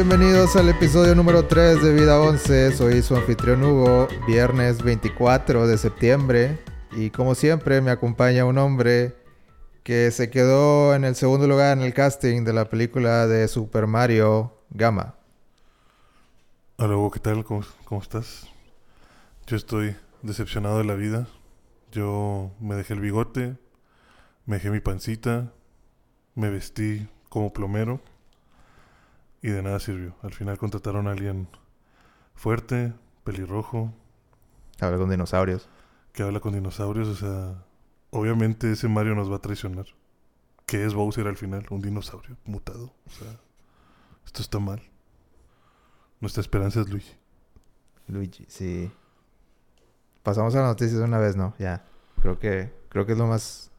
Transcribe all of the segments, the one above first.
Bienvenidos al episodio número 3 de Vida 11. Soy su anfitrión Hugo, viernes 24 de septiembre. Y como siempre me acompaña un hombre que se quedó en el segundo lugar en el casting de la película de Super Mario Gama. Hola Hugo, ¿qué tal? ¿Cómo, cómo estás? Yo estoy decepcionado de la vida. Yo me dejé el bigote, me dejé mi pancita, me vestí como plomero y de nada sirvió. Al final contrataron a alguien fuerte, pelirrojo, Habla con dinosaurios. que habla con dinosaurios. O sea, obviamente ese Mario nos va a traicionar. ¿Qué es Bowser al final? Un dinosaurio mutado. O sea, esto está mal. Nuestra esperanza es Luigi. Luigi, sí. Pasamos a las noticias de una vez, ¿no? Ya. Creo que, creo que es lo más...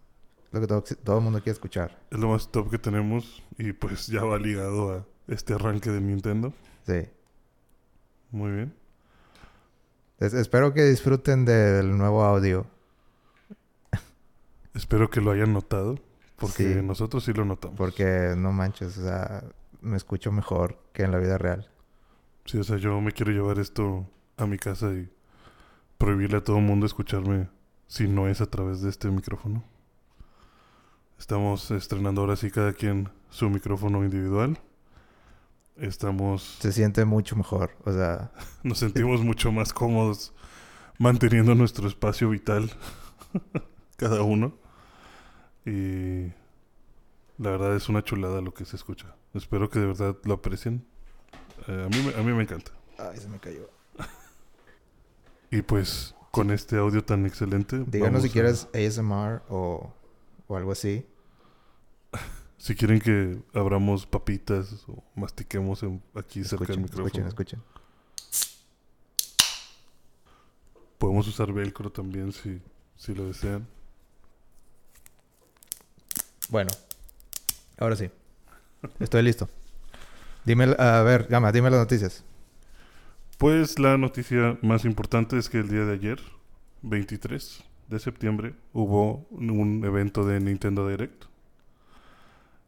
Lo que todo, todo el mundo quiere escuchar. Es lo más top que tenemos y pues ya va ligado a este arranque de Nintendo. Sí. Muy bien. Es- espero que disfruten del nuevo audio. Espero que lo hayan notado porque Sí. nosotros sí lo notamos. Porque no manches, o sea, me escucho mejor que en la vida real. Sí, o sea, yo me quiero llevar esto a mi casa y prohibirle a todo el mundo escucharme si no es a través de este micrófono. Estamos estrenando ahora sí cada quien su micrófono individual. Estamos Se siente mucho mejor, o sea, nos sentimos mucho más cómodos manteniendo nuestro espacio vital cada uno. Y la verdad es una chulada lo que se escucha. Espero que de verdad lo aprecien. Eh, a, mí, me- a mí me encanta. ay, se me cayó. Y pues con este audio tan excelente. Díganos si a- quieres ASMR o, o algo así. Si quieren que abramos papitas o mastiquemos en- aquí cerca del micrófono. escuchen, escuchen. Podemos usar velcro también si, si lo desean. Bueno, ahora sí. Estoy listo. Dime, a ver, Gama, dime las noticias. Pues la noticia más importante es que el día de ayer, 23 de septiembre, hubo un evento de Nintendo Direct.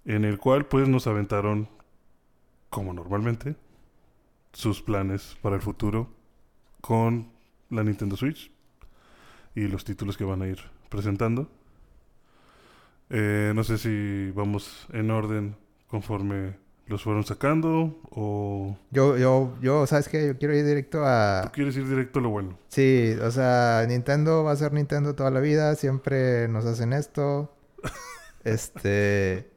En el cual pues nos aventaron, como normalmente, sus planes para el futuro con la Nintendo Switch y los títulos que van a ir presentando. Eh, no sé si vamos en orden conforme los fueron sacando o Yo, yo, yo, ¿sabes qué? Yo quiero ir directo a... tú quieres ir directo a lo bueno. Sí, o sea, Nintendo va a ser Nintendo toda la vida. Siempre nos hacen esto. Este...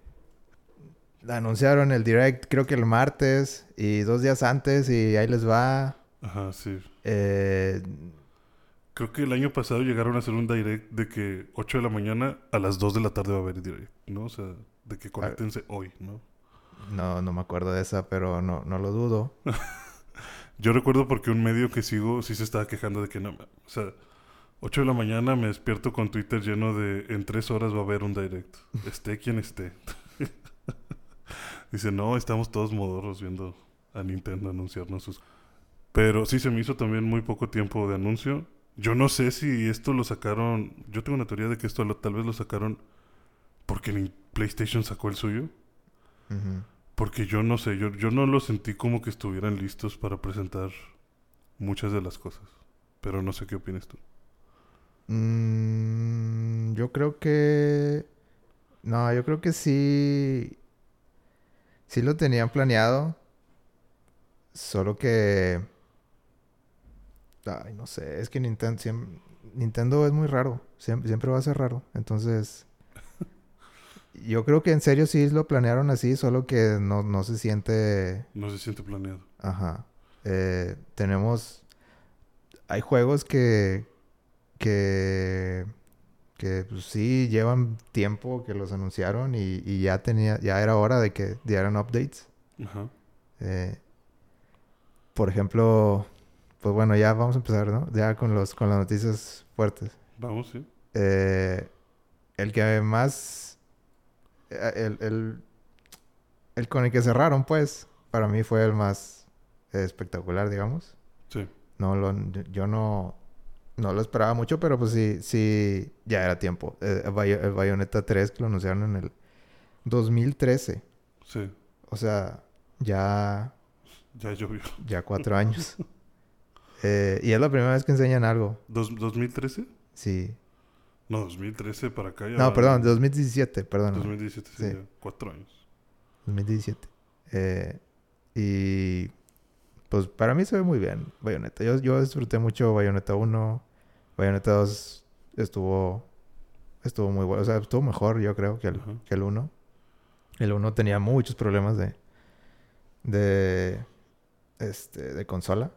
Anunciaron el Direct creo que el martes y dos días antes y ahí les va. Ajá, sí. Eh, Creo que el año pasado llegaron a hacer un direct de que 8 de la mañana a las 2 de la tarde va a haber direct, ¿no? O sea, de que conéctense hoy, ¿no? no, no me acuerdo de esa, pero no, no lo dudo. Yo recuerdo porque un medio que sigo sí se estaba quejando de que no, o sea, 8 de la mañana me despierto con Twitter lleno de en 3 horas va a haber un direct, esté quien esté. Dice, no, estamos todos modorros viendo a Nintendo anunciarnos sus... Pero sí se me hizo también muy poco tiempo de anuncio. Yo no sé si esto lo sacaron... Yo tengo una teoría de que esto lo- tal vez lo sacaron porque ni PlayStation sacó el suyo. Porque yo no sé, yo, yo no lo sentí como que estuvieran listos para presentar muchas de las cosas. Pero no sé qué opinas tú. Mm, yo creo que... No, yo creo que sí... Sí lo tenían planeado. Solo que... Ay, no sé. Es que Nintendo, Nintendo es muy raro. Siempre, siempre va a ser raro. Entonces... Yo creo que en serio sí lo planearon así. Solo que no, no se siente... No se siente planeado. Ajá. Eh, tenemos... Hay juegos que... Que... Que pues, sí llevan tiempo que los anunciaron y, y ya tenía... Ya era hora de que dieran updates. Ajá. Eh, por ejemplo... Pues bueno, ya vamos a empezar, ¿no? Ya con los con las noticias fuertes. Vamos, sí. Eh, el que más... eh, El, el, el con el que cerraron, pues, para mí fue el más espectacular, digamos. Sí. No lo, yo no, no lo esperaba mucho, pero pues sí, sí, ya era tiempo. Eh, el, el Bayonetta 3 que lo anunciaron en el 2013. Sí. O sea, Ya, Ya llovió. ya cuatro años. Eh, y es la primera vez que enseñan algo. Dos- ¿2013? Sí. No, 2013 para acá ya. No, perdón, 2017, perdón. 2017, sí, Sí. ya, cuatro años. 2017. Eh, y pues para mí se ve muy bien Bayonetta. Yo, yo disfruté mucho Bayonetta 1. Bayonetta 2 estuvo estuvo muy bueno. O sea, estuvo mejor yo creo que el, que el 1. El 1 tenía muchos problemas de de este de consola.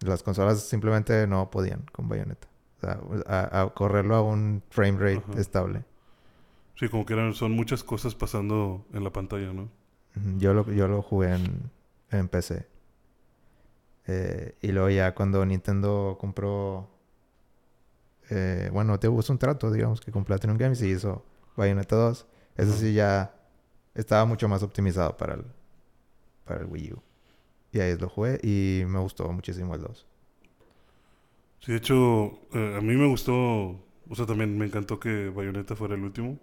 Las consolas simplemente no podían con Bayonetta. O sea, a, a correrlo a un frame rate Ajá. estable. Sí, como que eran, son muchas cosas pasando en la pantalla, ¿no? Yo lo, yo lo jugué en, en PC. Eh, y luego ya cuando Nintendo compró... eh, bueno, te hubo un trato, digamos, que con Platinum Games y hizo Bayonetta 2. Ese Ujú. sí ya estaba mucho más optimizado para el, para el Wii U. Y ahí lo jugué y me gustó muchísimo el 2. Sí, de hecho, eh, a mí me gustó, o sea, también me encantó que Bayonetta fuera el último.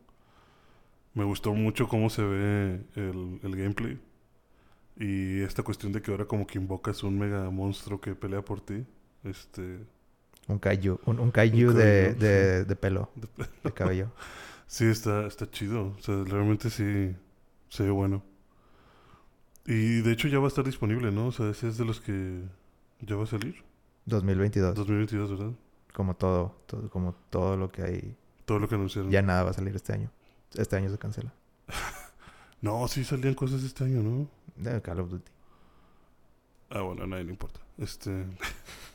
Me gustó mucho cómo se ve el, el gameplay. Y esta cuestión de que ahora como que invocas un mega monstruo que pelea por ti. Este... Un kaiju, un, un kaiju Un de, de, de pelo, de- de cabello. Sí, está, está chido. O sea, realmente sí se ve bueno. Y de hecho ya va a estar disponible, ¿no? O sea, ese es de los que ya va a salir. 2022. 2022, ¿verdad? Como todo, todo, como todo lo que hay. Todo lo que anunciaron. Ya nada va a salir este año. Este año se cancela. No, sí salían cosas este año, ¿no? De Call of Duty. Ah, bueno, a nadie le importa. Este.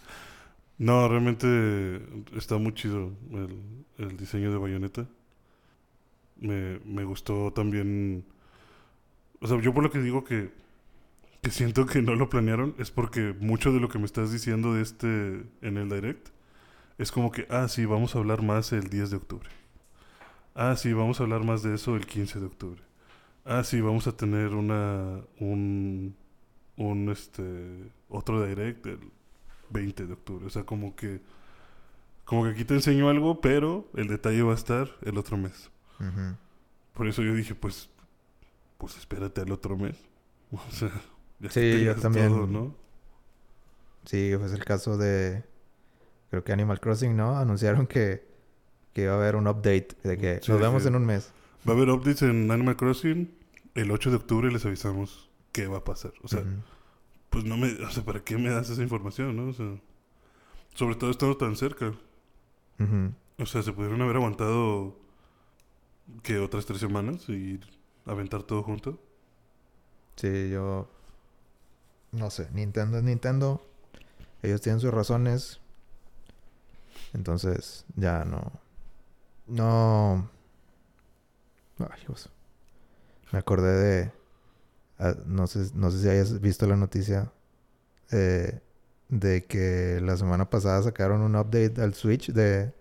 no, realmente está muy chido el, el diseño de Bayonetta. Me, me gustó también. O sea, yo por lo que digo que, que siento que no lo planearon es porque mucho de lo que me estás diciendo de este en el direct es como que, ah, sí, vamos a hablar más el 10 de octubre. Ah, sí, vamos a hablar más de eso el 15 de octubre. Ah, sí, vamos a tener una un un este otro direct el 20 de octubre. O sea, como que como que aquí te enseño algo, pero el detalle va a estar el otro mes. Por eso yo dije, pues pues espérate al otro mes. O sea, ya que Sí, yo también. todo, ¿no? Sí, fue el caso de. Creo que Animal Crossing, ¿no? Anunciaron que, que iba a haber un update. De que Sí, nos vemos en un mes. Va a haber updates en Animal Crossing. El 8 de octubre les avisamos qué va a pasar. O sea, pues no me, o sea, ¿para qué me das esa información, no? O sea, sobre todo estando tan cerca. O sea, se pudieron haber aguantado que otras tres semanas y aventar todo junto. Sí, yo. No sé. Nintendo es Nintendo. Ellos tienen sus razones. Entonces, ya no. No. Ay, Dios. Me acordé de. ah, no, sé, no sé si hayas visto la noticia. eh, de que la semana pasada sacaron un update al Switch de,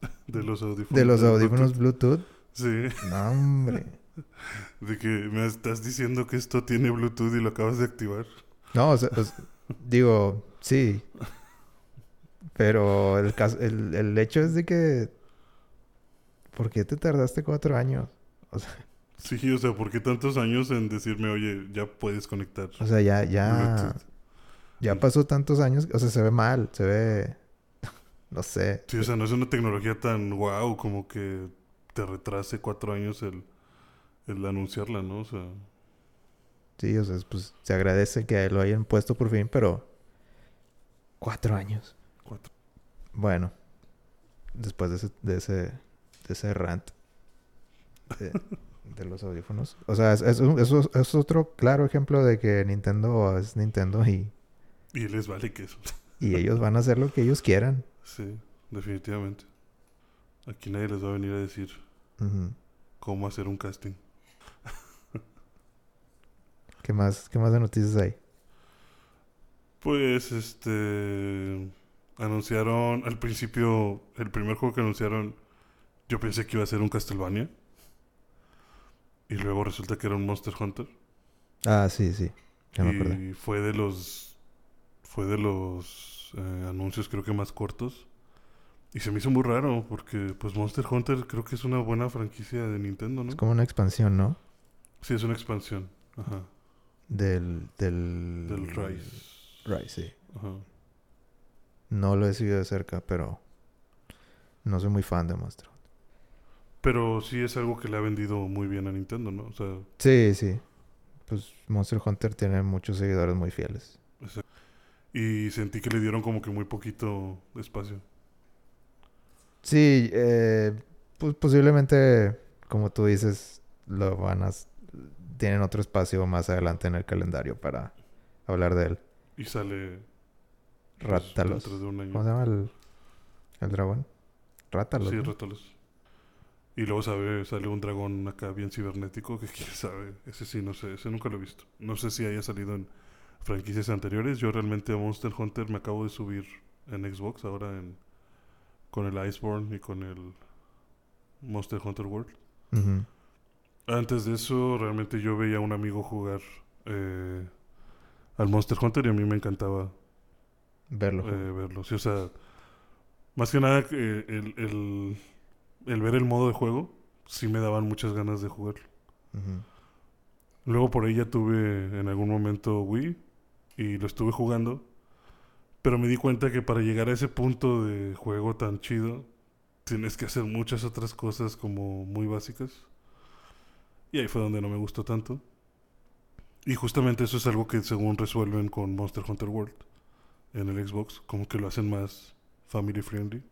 De los audífonos. de los de audífonos Bluetooth. Bluetooth. Sí, No, hombre. de que me estás diciendo que esto tiene Bluetooth y lo acabas de activar. No, o sea, o sea, digo, sí. Pero el, caso, el, el hecho es de que... ¿Por qué te tardaste cuatro años? O sea, Sí, o sea, ¿por qué tantos años en decirme, oye, ya puedes conectar o sea ya, ya... Ya pasó tantos años. O sea, se ve mal. Se ve... No sé. Sí, o sea, no es una tecnología tan guau como que te retrase cuatro años el, el anunciarla, ¿no? O sea, Sí, o sea, pues se agradece que lo hayan puesto por fin, pero... Cuatro años. cuatro. Bueno. Después de ese... De ese, de ese rant. De, de los audífonos. O sea, es, es, otro claro ejemplo de que Nintendo es Nintendo y, Y les vale que eso. y ellos van a hacer lo que ellos quieran. Sí, definitivamente. Aquí nadie les va a venir a decir cómo hacer un casting. ¿Qué más, qué más de noticias hay? Pues, este... Anunciaron al principio, el primer juego que anunciaron, yo pensé que iba a ser un Castlevania. Y luego resulta que era un Monster Hunter. Ah, sí, sí. Ya me acordé. y fue de los fue de los eh, anuncios creo que más cortos y se me hizo muy raro porque pues Monster Hunter creo que es una buena franquicia de Nintendo, ¿no? Es como una expansión, ¿no? Sí, es una expansión. Ajá. del, del... Del Rise. Rise, sí. Ajá. No lo he seguido de cerca, pero no soy muy fan de Monster Hunter. Pero sí es algo que le ha vendido muy bien a Nintendo, ¿no? O sea, Sí, sí. Pues Monster Hunter tiene muchos seguidores muy fieles. y sentí que le dieron como que muy poquito espacio. Sí, eh, pues posiblemente, como tú dices, lo van a... Tienen otro espacio más adelante en el calendario para hablar de él. Y sale pues, Rátalos. dentro de un año. ¿Cómo se llama el, el dragón? Rátalos. Sí, ¿no? Rátalos. Y luego sabe, sale un dragón acá bien cibernético que quién sabe. Ese sí, no sé, ese nunca lo he visto. No sé si haya salido en franquicias anteriores. Yo realmente a Monster Hunter me acabo de subir en Xbox ahora en con el Iceborne y con el Monster Hunter World. Antes de eso, realmente yo veía a un amigo jugar eh, al Monster Hunter y a mí me encantaba Verlo. eh, verlo. Sí, o sea, más que nada eh, el, el, el ver el modo de juego, sí me daban muchas ganas de jugarlo. Luego por ahí ya tuve en algún momento Wii y lo estuve jugando, pero me di cuenta que para llegar a ese punto de juego tan chido, tienes que hacer muchas otras cosas como muy básicas. Y ahí fue donde no me gustó tanto. Y justamente eso es algo que según resuelven con Monster Hunter World en el Xbox, como que lo hacen más family friendly.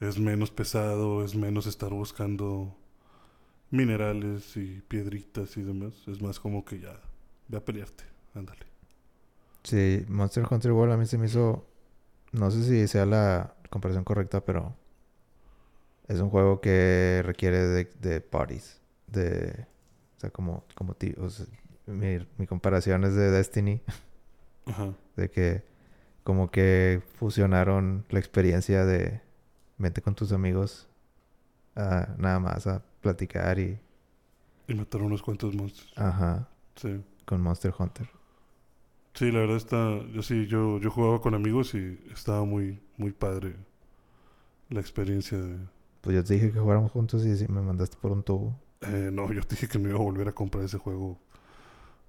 Es menos pesado, es menos estar buscando minerales y piedritas y demás. Es más como que ya, ve a pelearte, ándale. Sí, Monster Hunter World a mí se me hizo... No sé si sea la comparación correcta, pero... Es un juego que requiere de, de parties. De... O sea, como... como ti- o sea, mi, mi comparación es de Destiny. Ajá. De que... Como que fusionaron la experiencia de... Vente con tus amigos. a nada más a platicar y... Y matar unos cuantos monstruos. Ajá. Sí. Con Monster Hunter. Sí, la verdad está... Yo sí, yo, yo jugaba con amigos y estaba muy, muy padre la experiencia de... Pues yo te dije que jugáramos juntos y me mandaste por un tubo. Eh, no, yo te dije que no iba a volver a comprar ese juego.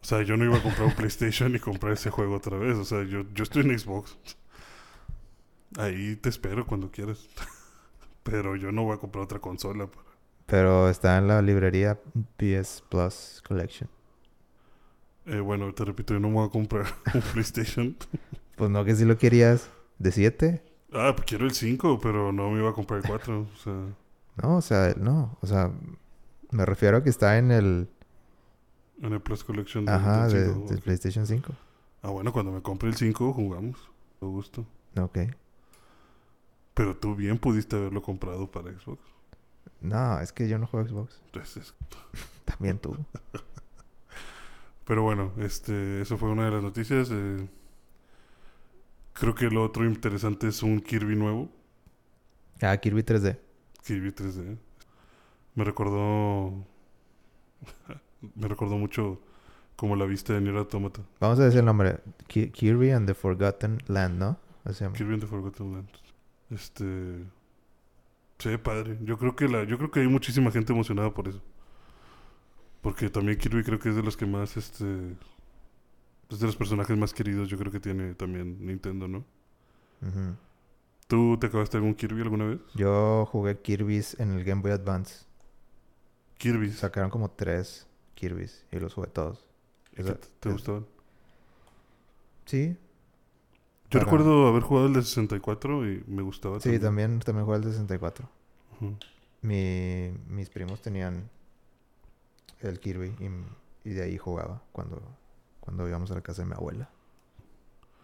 O sea, yo no iba a comprar un PlayStation y comprar ese juego otra vez. O sea, yo, yo estoy en Xbox. Ahí te espero cuando quieras. Pero yo no voy a comprar otra consola. para- Pero está en la librería PS Plus Collection. Eh, bueno, te repito, yo no me voy a comprar un PlayStation. Pues no que si lo querías de 7. Ah, pues quiero el 5, pero no me iba a comprar el 4. O sea, No, o sea, no. O sea, me refiero a que está en el... en el Plus Collection de- Ajá, del de, 5, del ok. PlayStation 5. Ah, bueno, cuando me compre el 5 jugamos. A gusto. Ok. Pero tú bien pudiste haberlo comprado para Xbox. No, es que yo no juego Xbox. Entonces, También tú. Pero bueno, este, eso fue una de las noticias. eh, creo que lo otro interesante es un Kirby nuevo, Ah, Kirby 3D. Kirby 3D. Me recordó, me recordó mucho como la vista de Nier Automata. Vamos a decir el nombre. Ki- Kirby and the Forgotten Land, ¿no? Así se llama. Kirby and the Forgotten Land. Este, se ve padre. Yo creo que la, yo creo que hay muchísima gente emocionada por eso. Porque también Kirby creo que es de los que más, este, es de los personajes más queridos. Yo creo que tiene también Nintendo, ¿no? Ujú. ¿Tú te acabaste algún Kirby alguna vez? Yo jugué Kirby's en el Game Boy Advance. Kirby. Sacaron como tres Kirby's y los jugué todos. ¿Y qué te, te es- gustaban? Sí, Yo para- recuerdo haber jugado el de 64 y me gustaba. sí, también, también jugué el de 64. Ujú. Mi, mis primos tenían el Kirby y, y de ahí jugaba cuando, cuando íbamos a la casa de mi abuela.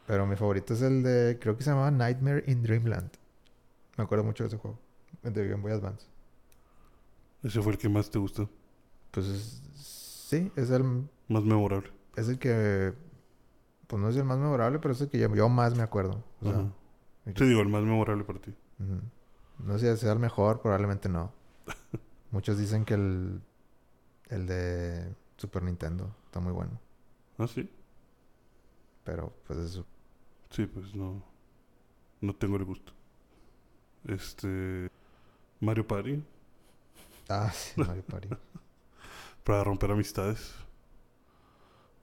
Pero mi favorito es el de, creo que se llamaba Nightmare in Dreamland. Me acuerdo mucho de ese juego, el de Game Boy Advance. Ese fue el que más te gustó. Pues es- sí, es el, Más memorable. es el que, pues no es el más memorable, pero es el que yo, yo más me acuerdo. O sea, que- Te digo, el más memorable para ti. No sé si sea el mejor, probablemente no. Muchos dicen que el, el de Super Nintendo está muy bueno. ¿Ah, sí? Pero pues eso. Sí, pues no. No tengo el gusto. Este. Mario Party. Ah, sí, Mario Party. Para romper amistades.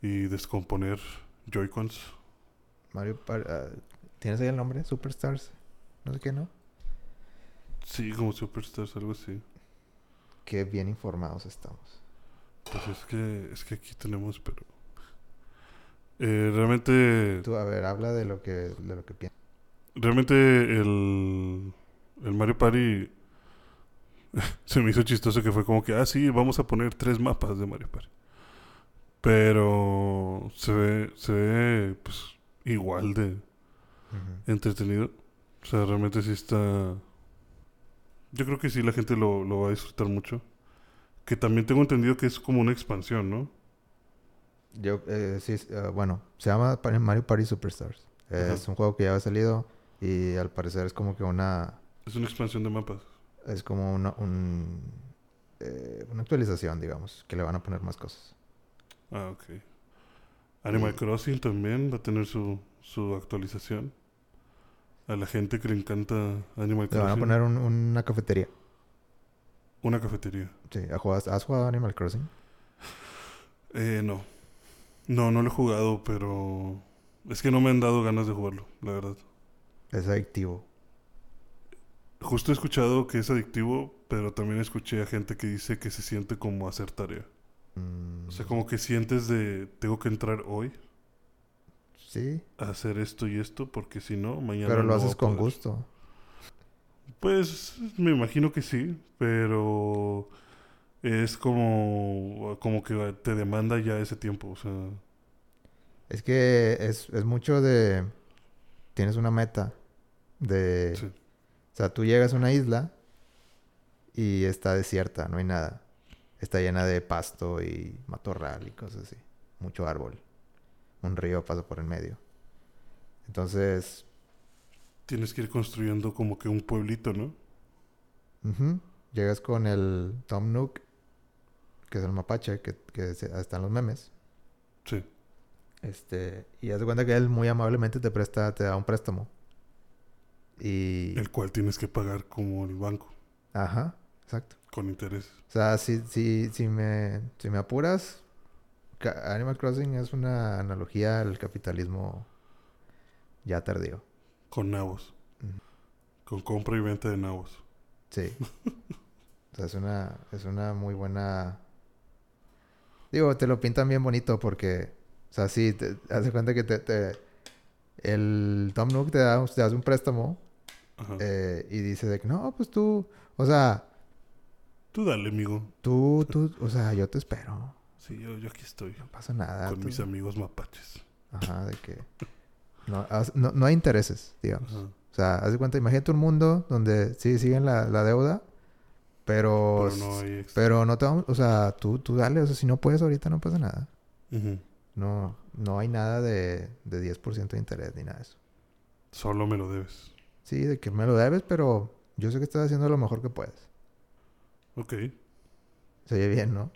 y descomponer Joy-Cons. Mario Party. ah, ¿Tienes ahí el nombre? Superstars. No sé qué, ¿no? Sí, como Superstars, algo así. Qué bien informados estamos. Pues es que, es que aquí tenemos, pero... Eh, realmente, Tú, a ver, habla de lo que, de lo que piensas. realmente el, el Mario Party se me hizo chistoso que fue como que, ah, sí, vamos a poner tres mapas de Mario Party. Pero se ve, se ve, pues, igual de entretenido. O sea, realmente sí está... Yo creo que sí la gente lo, lo va a disfrutar mucho. Que también tengo entendido que es como una expansión, ¿no? Yo, eh, sí, eh, bueno, se llama Mario Party Superstars. Ajá. Es un juego que ya ha salido y al parecer es como que una, Es una expansión de mapas. es como una, un, eh, una actualización, digamos, que le van a poner más cosas. Ah, ok. Animal Y- Crossing también va a tener su, su actualización. A la gente que le encanta Animal Le Crossing. van a poner un- una cafetería. Una cafetería. Sí, ¿has jugado, ¿has jugado Animal Crossing? Eh, no. No, no lo he jugado, pero... Es que no me han dado ganas de jugarlo, la verdad. Es adictivo. Justo he escuchado que es adictivo, pero también escuché a gente que dice que se siente como hacer tarea. Mm, O sea, como que sientes de... Tengo que entrar hoy Sí, a hacer esto y esto, porque si no, mañana... pero lo haces con gusto. Pues me imagino que sí, pero es como, como que te demanda ya ese tiempo, o sea, Es que es, es mucho de... Tienes una meta de... sí. O sea, tú llegas a una isla y está desierta, no hay nada. Está llena de pasto y matorral y cosas así. Mucho árbol. Un río pasa por el medio. Entonces, Tienes que ir construyendo como que un pueblito, ¿no? llegas con el Tom Nook, que es el mapache, que, que se- está en los memes. Sí. Este, y haz de cuenta que él muy amablemente te presta, te da un préstamo. Y... El cual tienes que pagar como el banco, Ajá, exacto. Con intereses. O sea, si, si, si, me, si me apuras, Animal Crossing es una analogía al capitalismo ya tardío. Con nabos. Con compra y venta de nabos. Sí. o sea, es una, es una muy buena... Digo, te lo pintan bien bonito porque... O sea, sí, te, haz de cuenta que te, te- el Tom Nook te da, te hace un préstamo eh, y dice de que no, pues tú... O sea, Tú dale, amigo. tú, tú... O sea, yo te espero. Sí, yo, yo aquí estoy. No pasa nada. Con tú- mis amigos mapaches. Ajá, de que... No, no, no hay intereses, digamos. Ajá. O sea, haz de cuenta, imagínate un mundo donde sí siguen la, la deuda, pero... Pero no hay. Pero no te vamos... O sea, tú, tú dale, o sea, si no puedes ahorita no pasa nada. Ujú. No, no hay nada de, de 10% de interés ni nada de eso. Solo me lo debes. Sí, de que me lo debes, pero yo sé que estás haciendo lo mejor que puedes. Ok. Se oye bien, ¿no?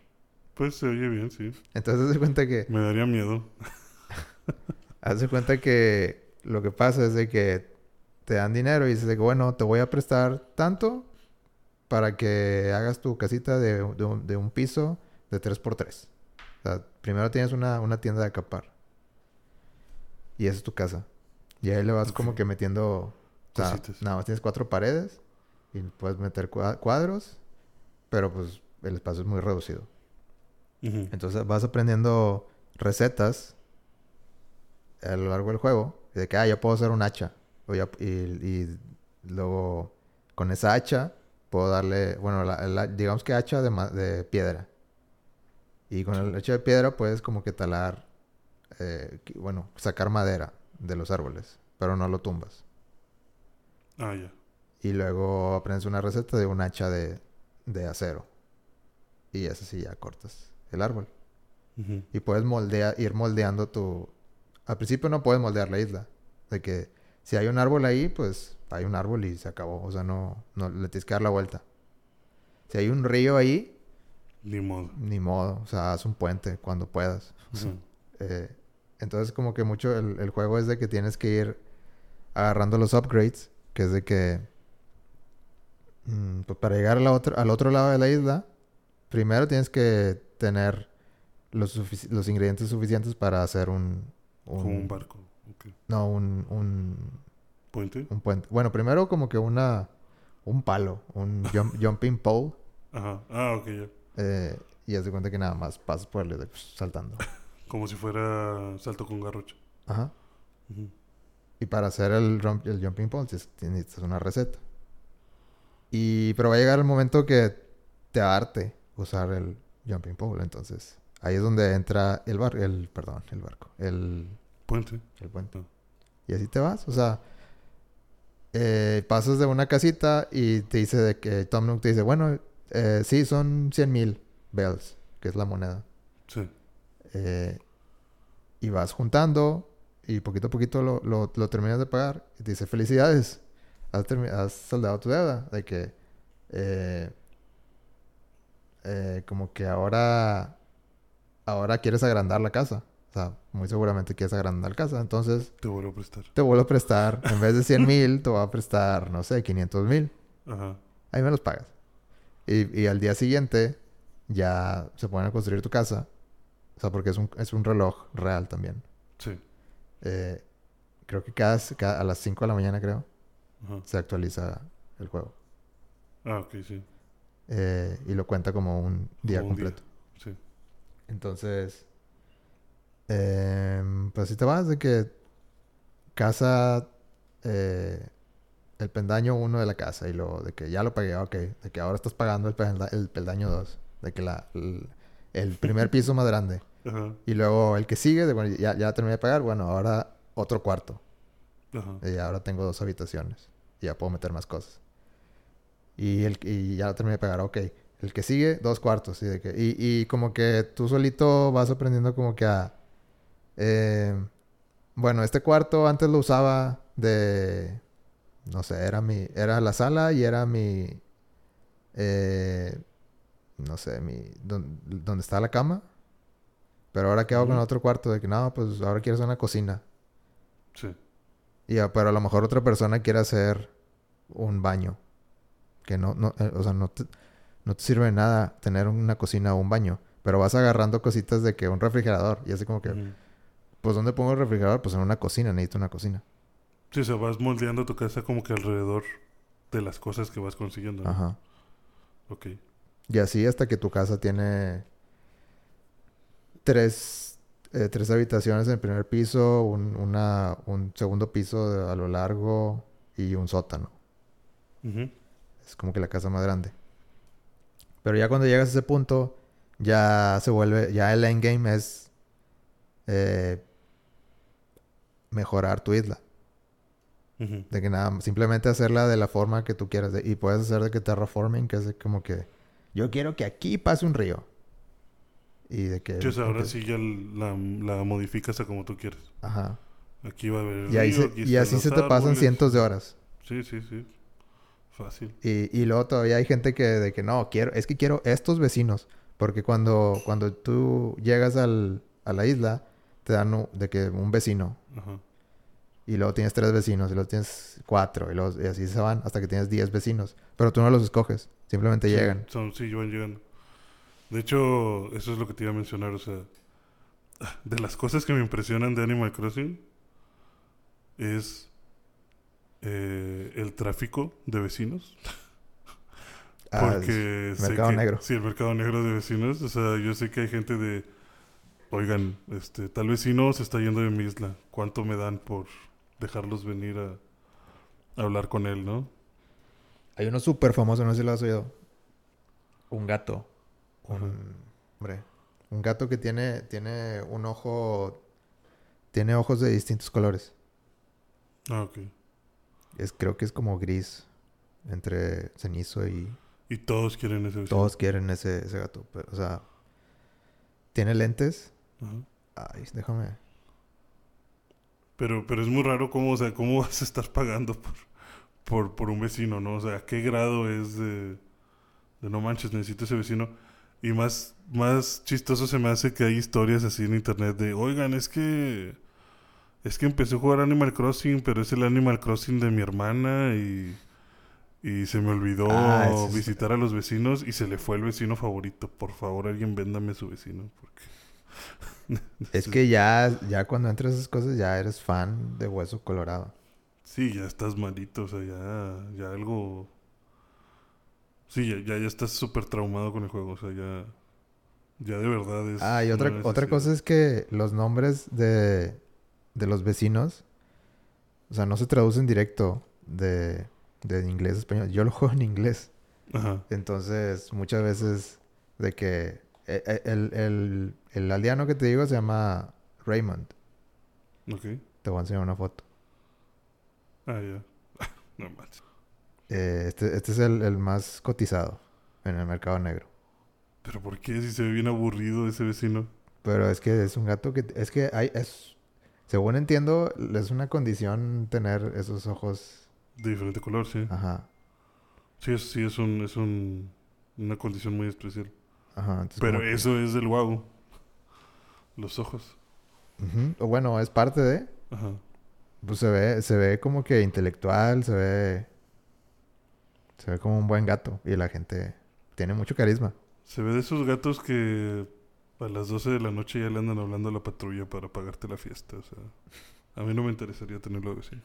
Pues se oye bien, sí. Entonces haz de cuenta que... Me daría miedo. Haz de cuenta que lo que pasa es de que te dan dinero y dices de que, bueno, te voy a prestar tanto para que hagas tu casita de, de un, de un piso de 3x3. O sea, primero tienes una, una tienda de acampar. Y esa es tu casa. Y ahí le vas como que metiendo... O sea, nada más tienes cuatro paredes y puedes meter cua- cuadros, pero pues el espacio es muy reducido. Entonces vas aprendiendo recetas a lo largo del juego. y De que, ah, ya puedo hacer un hacha. O ya- y, y luego con esa hacha puedo darle, bueno, la- la- digamos que hacha de, de piedra. Y con el hacha de piedra puedes como que talar, eh, bueno, sacar madera de los árboles, pero no lo tumbas. Ah, ya. Y luego aprendes una receta de un hacha de, de acero. Y eso sí, ya cortas el árbol. Y puedes moldea, ir moldeando tu... Al principio no puedes moldear la isla. De que si hay un árbol ahí, pues hay un árbol y se acabó. O sea, no, no le tienes que dar la vuelta. Si hay un río ahí, Ni modo. ni modo. O sea, haz un puente cuando puedas. Eh, entonces como que mucho el, el juego es de que tienes que ir agarrando los upgrades. Que es de que... mm, pues para llegar a la otra- al otro lado de la isla, primero tienes que tener los, los ingredientes suficientes para hacer un... un- Como un barco. ok. No, un, un, ¿Puente? un puente. Bueno, primero como que una... Un palo, un jump- jumping pole. Ajá. Ah, ok, ya. eh, y haz de cuenta que nada más pasas por el saltando. Como si fuera salto con garrocha. Ajá. Y para hacer el, el jumping pole necesitas una receta. Y, pero va a llegar el momento que te arte usar el jumping pole. Entonces, ahí es donde entra el bar, el, perdón, el barco, el, Puente. el puente. Ah. Y así te vas. O sea, eh, pasas de una casita y te dice de que Tom Nook te dice, bueno, eh, sí, son 100 mil bells, que es la moneda. Sí. Eh, y vas juntando y poquito a poquito lo, lo, lo terminas de pagar. Y te dice, felicidades, has, has saldado tu deuda. De que, eh, eh, como que ahora, ahora quieres agrandar la casa. O sea, muy seguramente quieres agrandar la casa. Entonces, Te vuelvo a prestar. te vuelvo a prestar, en vez de 100 mil, te voy a prestar, no sé, 500 mil. Ajá. Ahí me los pagas. Y, y al día siguiente ya se ponen a construir tu casa. O sea, porque es un, es un reloj real también. Sí. Eh, creo que cada, cada- a las 5 de la mañana, creo, Ajá. se actualiza el juego. Ah, ok, sí. Eh, y lo cuenta como un día Como un completo. Sí. Entonces, em, pues si te vas de que casa, eh, el peldaño 1 de la casa y luego de que ya lo pagué, ok, de que ahora estás pagando el, pelda- el peldaño 2, de que la, el, el primer piso más grande. Ajá. Y luego el que sigue, de, bueno, ya, ya terminé de pagar, bueno, ahora otro cuarto. Ajá. Y ahora tengo dos habitaciones. Y ya puedo meter más cosas. Y, el, y ya terminé de pagar, ok. El que sigue, dos cuartos. Y, de que, y, y como que tú solito vas aprendiendo como que a... eh, bueno, este cuarto antes lo usaba de... No sé, era mi... Era la sala y era mi... eh, no sé, mi... don- donde está la cama. Pero ahora qué hago con el otro cuarto. De que no, pues ahora quiero hacer una cocina. Sí. Ya, pero a lo mejor otra persona quiere hacer un baño. Que no, no, eh, o sea, no te, no te sirve de nada tener una cocina o un baño. Pero vas agarrando cositas de que un refrigerador. Y así como que, pues ¿dónde pongo el refrigerador? Pues en una cocina, necesito una cocina. Sí, o sea, vas moldeando tu casa como que alrededor de las cosas que vas consiguiendo. ¿no? Ajá. Ok. Y así hasta que tu casa tiene tres, eh, tres habitaciones en el primer piso, un, una, un segundo piso de- a lo largo y un sótano. Es como que la casa más grande. Pero ya cuando llegas a ese punto, ya se vuelve, ya el endgame es eh, mejorar tu isla. De que nada, simplemente hacerla de la forma que tú quieras. De- y puedes hacer de que terraforming, que es como que yo quiero que aquí pase un río. Y de que... Ahora sí ya la, la modificas a como tú quieres. Ajá. Aquí va a haber Y, ahí río, se- aquí y así se te pasan árboles. cientos de horas. Sí, sí, sí. Fácil. Y, y luego todavía hay gente que de que no, quiero, es que quiero estos vecinos. Porque cuando, cuando tú llegas al, a la isla, te dan un- de que un vecino. Ajá. Y luego tienes tres vecinos, y luego tienes cuatro, y, luego- y así se van hasta que tienes diez vecinos. Pero tú no los escoges, simplemente Sí, llegan. Son, sí, van llegando. De hecho, eso es lo que te iba a mencionar. O sea, de las cosas que me impresionan de Animal Crossing es eh, el tráfico de vecinos. Ah, Porque sé mercado que- negro. Sí, el mercado negro de vecinos. O sea, yo sé que hay gente de. Oigan, este, tal vecino se está yendo de mi isla. ¿Cuánto me dan por dejarlos venir a, a hablar con él, no? Hay uno súper famoso, no sé si lo has oído. Un gato. Un, hombre. Un gato que tiene, tiene un ojo... Tiene ojos de distintos colores. Ah, ok. Es, creo que es como gris. Entre cenizo y... Y todos quieren ese vecino. Todos quieren ese, ese gato. Pero, o sea... Tiene lentes. Ajá. Ay, déjame... Pero, pero es muy raro cómo, o sea, cómo vas a estar pagando por, por, por un vecino, ¿no? O sea, ¿a qué grado es de, de no manches, necesito ese vecino? Y más, más chistoso se me hace que hay historias así en internet de, oigan, es que, es que empecé a jugar Animal Crossing, pero es el Animal Crossing de mi hermana y, y se me olvidó Ah, visitar a los vecinos y se le fue el vecino favorito. Por favor, alguien véndame su vecino, porque Es que ya, ya cuando entras a esas cosas ya eres fan de Hueso Colorado. Sí, ya estás malito, o sea, ya, ya algo... Sí, ya, ya, ya estás súper traumado con el juego, o sea, ya... Ya de verdad es... Ah, y otra, otra cosa es que los nombres de, de los vecinos, o sea, no se traducen directo de, de inglés a español. Yo lo juego en inglés. Ajá, Entonces, muchas veces de que e- e- el, el, el aldeano que te digo se llama Raymond. ok. Te voy a enseñar una foto. Ah, ya. no manches. Eh, este, este es el, el más cotizado en el mercado negro. Pero ¿por qué si se ve bien aburrido ese vecino? Pero es que es un gato que... Es que hay... Es, según entiendo, es una condición tener esos ojos... De diferente color, sí. Ajá. Sí, es, sí, es, un, es un, una condición muy especial. Ajá. Pero que- eso es del guau. Los ojos. Ujú, O bueno, es parte de... Ajá. Pues se ve, se ve como que intelectual, se ve... Se ve como un buen gato. Y la gente tiene mucho carisma. Se ve de esos gatos que a las 12 de la noche ya le andan hablando a la patrulla para pagarte la fiesta. O sea, a mí no me interesaría tenerlo de vecino.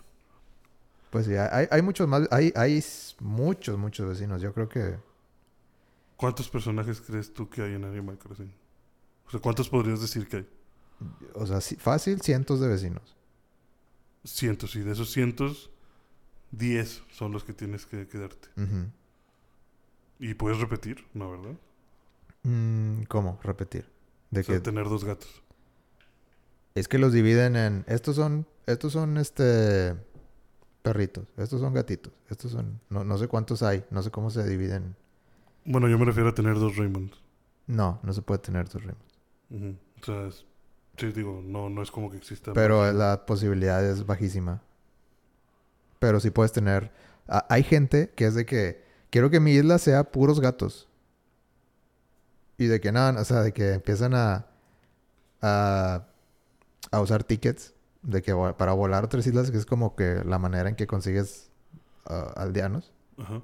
Pues sí, hay, hay muchos más... Hay, hay muchos, muchos vecinos. Yo creo que... ¿Cuántos personajes crees tú que hay en Animal Crossing? O sea, ¿cuántos podrías decir que hay? O sea, fácil cientos de vecinos. Cientos. Y de esos cientos, 10 son los que tienes que quedarte. Y puedes repetir, ¿no? ¿Verdad? Mm, ¿Cómo? Repetir. De O sea, que tener dos gatos. es que los dividen en estos son estos son este perritos, estos son gatitos, estos son no, no sé cuántos hay, no sé cómo se dividen. Bueno, yo me refiero a tener dos Raymonds. No, no se puede tener dos. Ujú. O sea, es- sí, digo, no, no es como que exista. Pero la posibilidad es bajísima. Pero sí puedes tener a- hay gente que es de que quiero que mi isla sea puros gatos. Y de que nada, o sea, de que empiezan a a, a usar tickets de que para volar a otras islas, que es como que la manera en que consigues aldeanos. Ajá.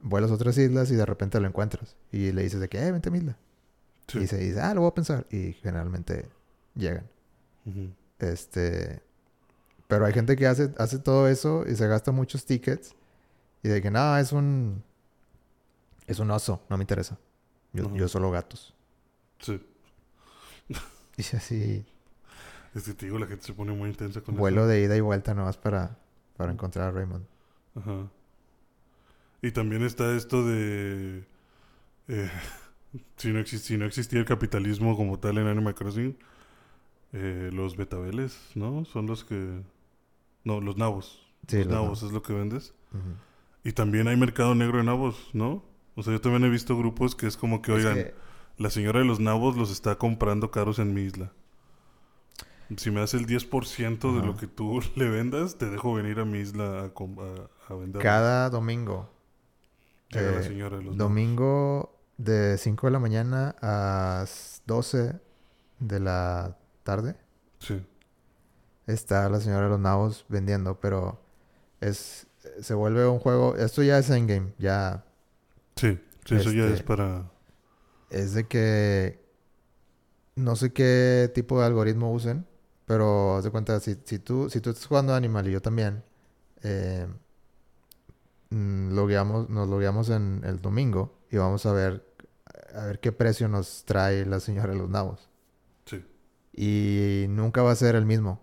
Vuelas a otras islas y de repente lo encuentras. Y le dices de que, eh, vente a mi isla. Sí. Y se dice, ah, lo voy a pensar. Y generalmente llegan. Ujú. Este. Pero hay gente que hace, hace todo eso y se gasta muchos tickets. Y de que, no, es un. Es un oso, no me interesa. Yo, yo solo gatos. Sí. Y así, Es que te digo, la gente se pone muy intensa con vuelo de ida y vuelta nomás para, para encontrar a Raymond. Ajá. Y también está esto de... eh, si, no si no existía el capitalismo como tal en Animal Crossing, eh, los betabeles, ¿no? Son los que... No, los nabos. Sí, los los nabos es lo que vendes. Y también hay mercado negro de nabos, ¿no? O sea, yo también he visto grupos que es como que, Es oigan, que- la señora de los nabos los está comprando caros en mi isla. Si me das el 10% de Ajá. lo que tú le vendas, te dejo venir a mi isla a, com- a, a vender. cada domingo. Llega la eh, señora de los Domingo de 5 de la mañana a 12 de la tarde. Sí. Está la señora de los nabos vendiendo, pero es se vuelve un juego. Esto ya es endgame, ya Sí, sí, eso ya Este- es para... es de que no sé qué tipo de algoritmo usen, pero haz de cuenta, si, si tú, si tú estás jugando Animal y yo también, eh, mm, logueamos, nos logueamos en el domingo y vamos a ver a ver qué precio nos trae la señora de los nabos. Sí. Y nunca va a ser el mismo.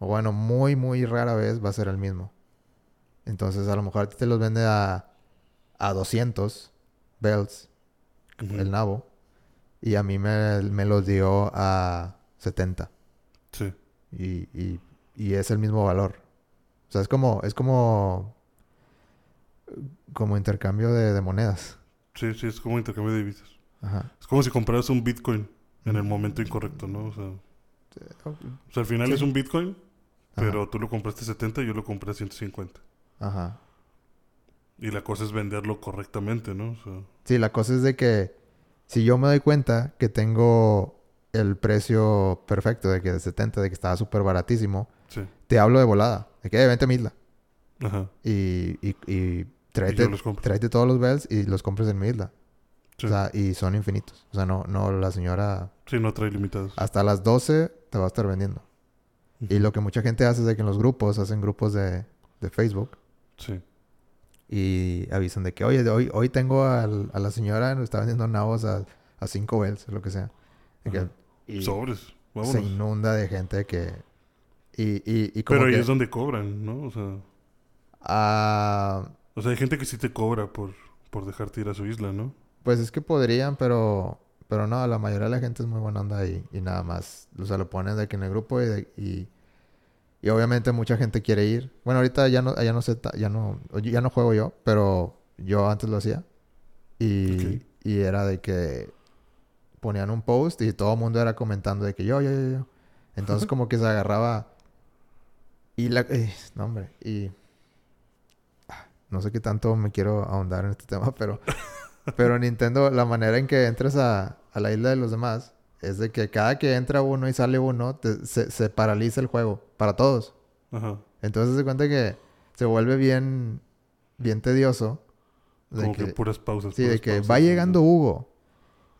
O bueno, muy, muy rara vez va a ser el mismo. Entonces, a lo mejor a ti te los vende a, a 200 bells, Ujú. el nabo. Y a mí me, me los dio a 70. Sí. Y, y, y es el mismo valor. O sea, es como, es como, como intercambio de, de monedas. Sí, sí, es como intercambio de divisas. Ajá. Es como si compraras un Bitcoin en el momento incorrecto, ¿no? O sea, o sea al final Sí. es un Bitcoin, Ajá. pero tú lo compraste a 70 y yo lo compré a 150. Ajá. Y la cosa es venderlo correctamente, ¿no? O sea, Sí, la cosa es de que si yo me doy cuenta que tengo el precio perfecto de que de 70, de que estaba súper baratísimo, sí. te hablo de volada. De que "Eh, vente a mi isla. Ajá. Y, y, y tráete, tráete todos los bells y los compres en mi isla. Sí. O sea, y son infinitos. O sea, no, no, la señora Sí, no trae limitados. hasta las 12 te va a estar vendiendo. Y lo que mucha gente hace es de que en los grupos, hacen grupos de, de Facebook Sí. y avisan de que, oye, de hoy, hoy tengo al- a la señora, nos está vendiendo nabos a, a 5 bells, lo que sea. Que- y Sobres. se Vámonos. inunda de gente que... Y, y, y como Pero ahí que... es donde cobran, ¿no? O sea, ah, o sea, hay gente que sí te cobra por, por dejarte ir a su isla, ¿no? Pues es que podrían, pero... Pero no, la mayoría de la gente es muy buena onda y, y nada más. O sea, lo ponen de que en el grupo y, de- y, y obviamente mucha gente quiere ir. Bueno, ahorita ya no, ya no sé, ya no, ya no juego yo, pero yo antes lo hacía. Y, Ok. y era de que ponían un post y todo el mundo era comentando de que yo, yo, yo, yo. Entonces como que se agarraba y la... eh, no, hombre. Y... ah, No sé qué tanto me quiero ahondar en este tema, pero... Pero Nintendo, la manera en que entres a, a la isla de los demás es de que cada que entra uno y sale uno, te- se, se paraliza el juego para todos. Ajá. Entonces se cuenta que se vuelve bien, bien tedioso. De Como que, que, puras pausas. sí, de puras que pausas, va ¿no? llegando Hugo.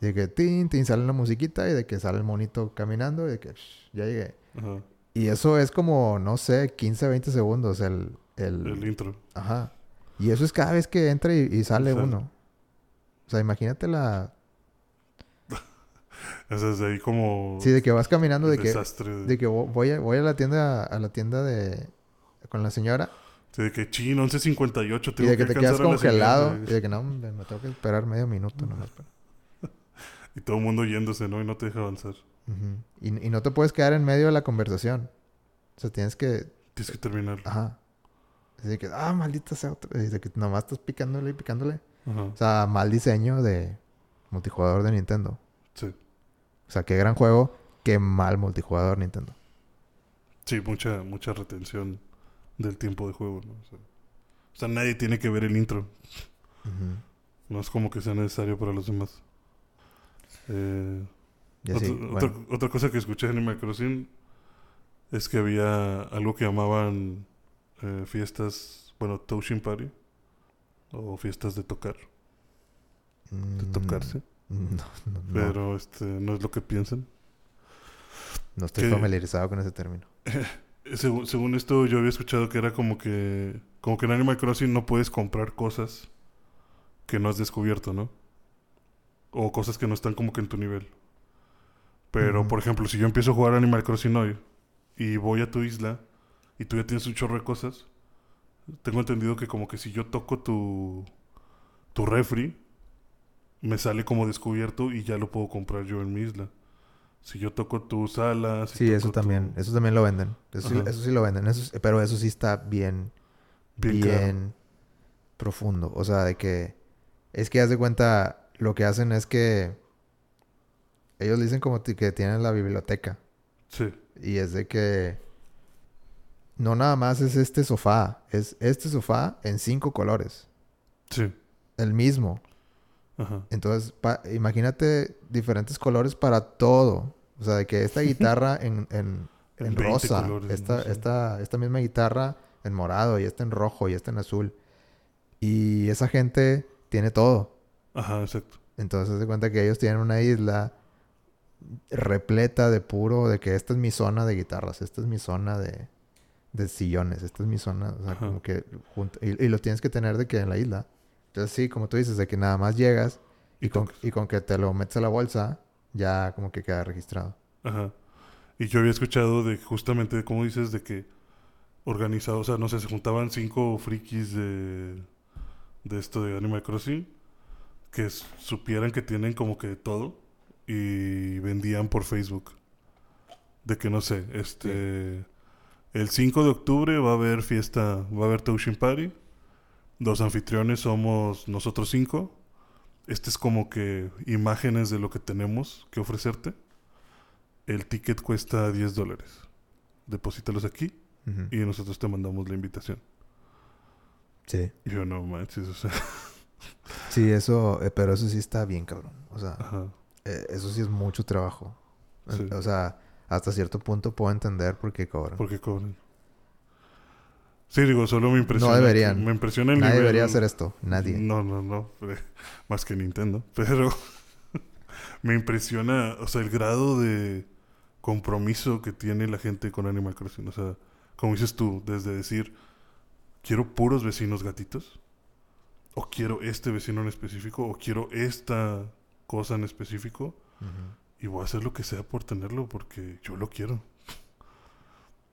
Y de que tin, tin, sale la musiquita y de que sale el monito caminando y de que "Shh, ya llegué. Ajá. Y eso es como, no sé, 15, 20 segundos el... el, El intro. Ajá. Y eso es cada vez que entra y, y sale Sale. uno. O sea, imagínate la... O sea, es ahí como... Sí, de que vas caminando, de el que, desastre. de que vo- voy a, voy a la tienda, a la tienda de... Con la señora. Sí, de que chin, 11.58. Y Tengo de que te quedas congelado. Y de que no, me tengo que esperar medio minuto nomás. Y todo el mundo yéndose, ¿no? Y no te deja avanzar. Y, y no te puedes quedar en medio de la conversación. O sea, tienes que... Tienes que terminar. Ajá. Así de que, ah, maldita sea otra. Y de que nomás estás picándole y picándole. Ajá. O sea, mal diseño de multijugador de Nintendo. Sí. O sea, qué gran juego, qué mal multijugador Nintendo. Sí, mucha, mucha retención del tiempo de juego, ¿no? O sea, o sea, nadie tiene que ver el intro. No es como que sea necesario para los demás. Eh, otra, bueno. otra- otra cosa que escuché en Animal Crossing es que había algo que llamaban eh, fiestas, bueno, Touching Party. O fiestas de tocar, de Mm, tocarse. No, no. Pero este no es lo que piensan. No estoy que- familiarizado con ese término. Según, según esto, yo había escuchado que era como que. Como que en Animal Crossing no puedes comprar cosas que no has descubierto, ¿no? O cosas que no están como que en tu nivel. Pero, por ejemplo, si yo empiezo a jugar Animal Crossing hoy y voy a tu isla y tú ya tienes un chorro de cosas, tengo entendido que como que si yo toco tu, tu refri, me sale como descubierto y ya lo puedo comprar yo en mi isla. Si yo toco tu sala... si Sí, eso tu- también. Eso también lo venden. Eso, sí, Ajá. eso sí lo venden. Eso pero eso sí está bien, Bien bien, profundo. O sea, de que... Es que haz de cuenta... Lo que hacen es que... Ellos dicen como que tienen la biblioteca. Sí. Y es de que... No nada más es este sofá. Es este sofá en cinco colores. Sí. El mismo. Ajá. Entonces, imagínate diferentes colores para todo. O sea, de que esta guitarra en, en, En en 20 rosa, colores, esta, no sé. esta, esta misma guitarra en morado, y esta en rojo, y esta en azul. Y esa gente tiene todo. Ajá, exacto. Entonces, se cuenta que ellos tienen una isla repleta de puro, de que esta es mi zona de guitarras, esta es mi zona de, de sillones, esta es mi zona, o sea, Ajá. como que junto, y, y lo tienes que tener de que en la isla. Entonces, sí, como tú dices, de que nada más llegas y, Y con, y con que te lo metes a la bolsa, ya como que queda registrado. Ajá. Y yo había escuchado de justamente, de cómo dices, de que organizado, o sea, no sé, se juntaban cinco frikis de, de esto de Animal Crossing que supieran que tienen como que todo y vendían por Facebook. De que no sé, este. El 5 de octubre va a haber fiesta, va a haber Touching Party. Los anfitriones somos nosotros cinco. Este es como que imágenes de lo que tenemos que ofrecerte. El ticket cuesta 10 dólares. Deposítalos aquí y nosotros te mandamos la invitación. Sí. Yo no manches, o sea, Sí, eso, eh, pero eso sí está bien, cabrón. O sea, eh, eso sí es mucho trabajo. Sí. O sea, hasta cierto punto puedo entender por qué cobran. ¿Por qué cobran? Sí, digo, solo me impresiona. No deberían. Me impresiona el Nadie nivel- debería hacer esto. Nadie. No, no, no. eh, Más que Nintendo. Pero me impresiona, o sea, el grado de compromiso que tiene la gente con Animal Crossing. O sea, como dices tú, desde decir, quiero puros vecinos gatitos. O quiero este vecino en específico. O quiero esta cosa en específico. Y voy a hacer lo que sea por tenerlo porque yo lo quiero.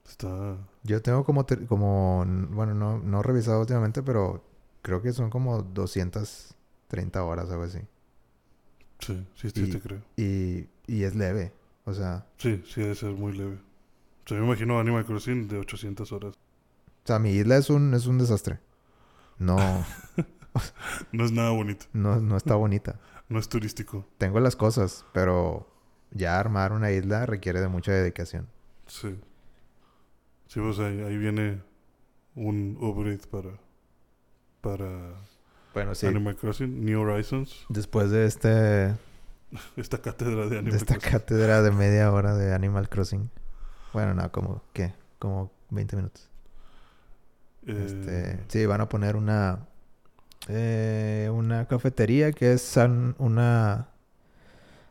Está... Yo tengo como, como bueno, no, no he revisado últimamente, pero creo que son como 230 horas, algo así. Sí, sí, sí, Y- te creo. Y, y es leve. O sea, Sí, sí, debe ser muy leve. O sea, yo me imagino Animal Crossing de 800 horas. o sea, mi isla es un, es un desastre. No, No es nada bonito. no, no está bonita. No es turístico. Tengo las cosas, pero ya armar una isla requiere de mucha dedicación. Sí. Sí, pues ahí, ahí viene un upgrade para, para Bueno, sí. Animal Crossing, New Horizons, Después de este de esta cátedra de Animal esta Crossing. cátedra de media hora de Animal Crossing. Bueno, no, como, ¿qué? Como 20 minutos. Eh, Este, sí, van a poner una eh, una cafetería que es una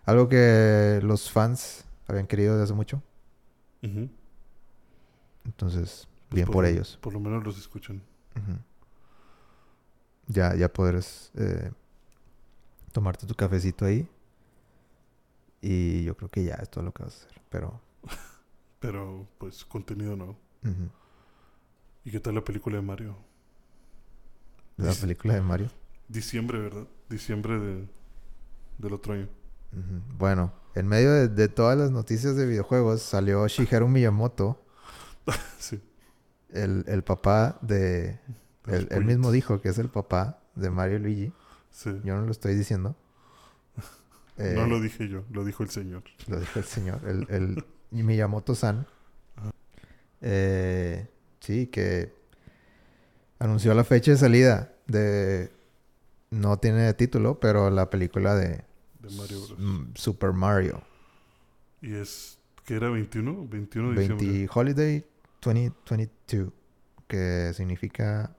algo que los fans habían querido desde hace mucho. ujú. Entonces, Pues bien por lo- ellos. Por lo menos los escuchan. Ya, ya podrás eh, tomarte tu cafecito ahí. Y yo creo que ya es todo lo que vas a hacer. Pero. Pero, pues, contenido no. ¿Y qué tal la película de Mario? La película de Mario. Diciembre, ¿verdad? Diciembre de, del otro año. Bueno, en medio de, de todas las noticias de videojuegos salió Shigeru Miyamoto, Sí. el, el papá de... Los Él, mismo dijo que es el papá de Mario y Luigi. Sí. Yo no lo estoy diciendo. Eh, no lo dije yo, lo dijo el señor. Lo dijo el señor, el, el Miyamoto-san. Eh, sí, que anunció la fecha de salida de... No tiene título, pero la película de De Mario Bros. Super Mario. Y es, ¿qué era? ¿21? 21 de diciembre. 20 Holiday 2022, que significa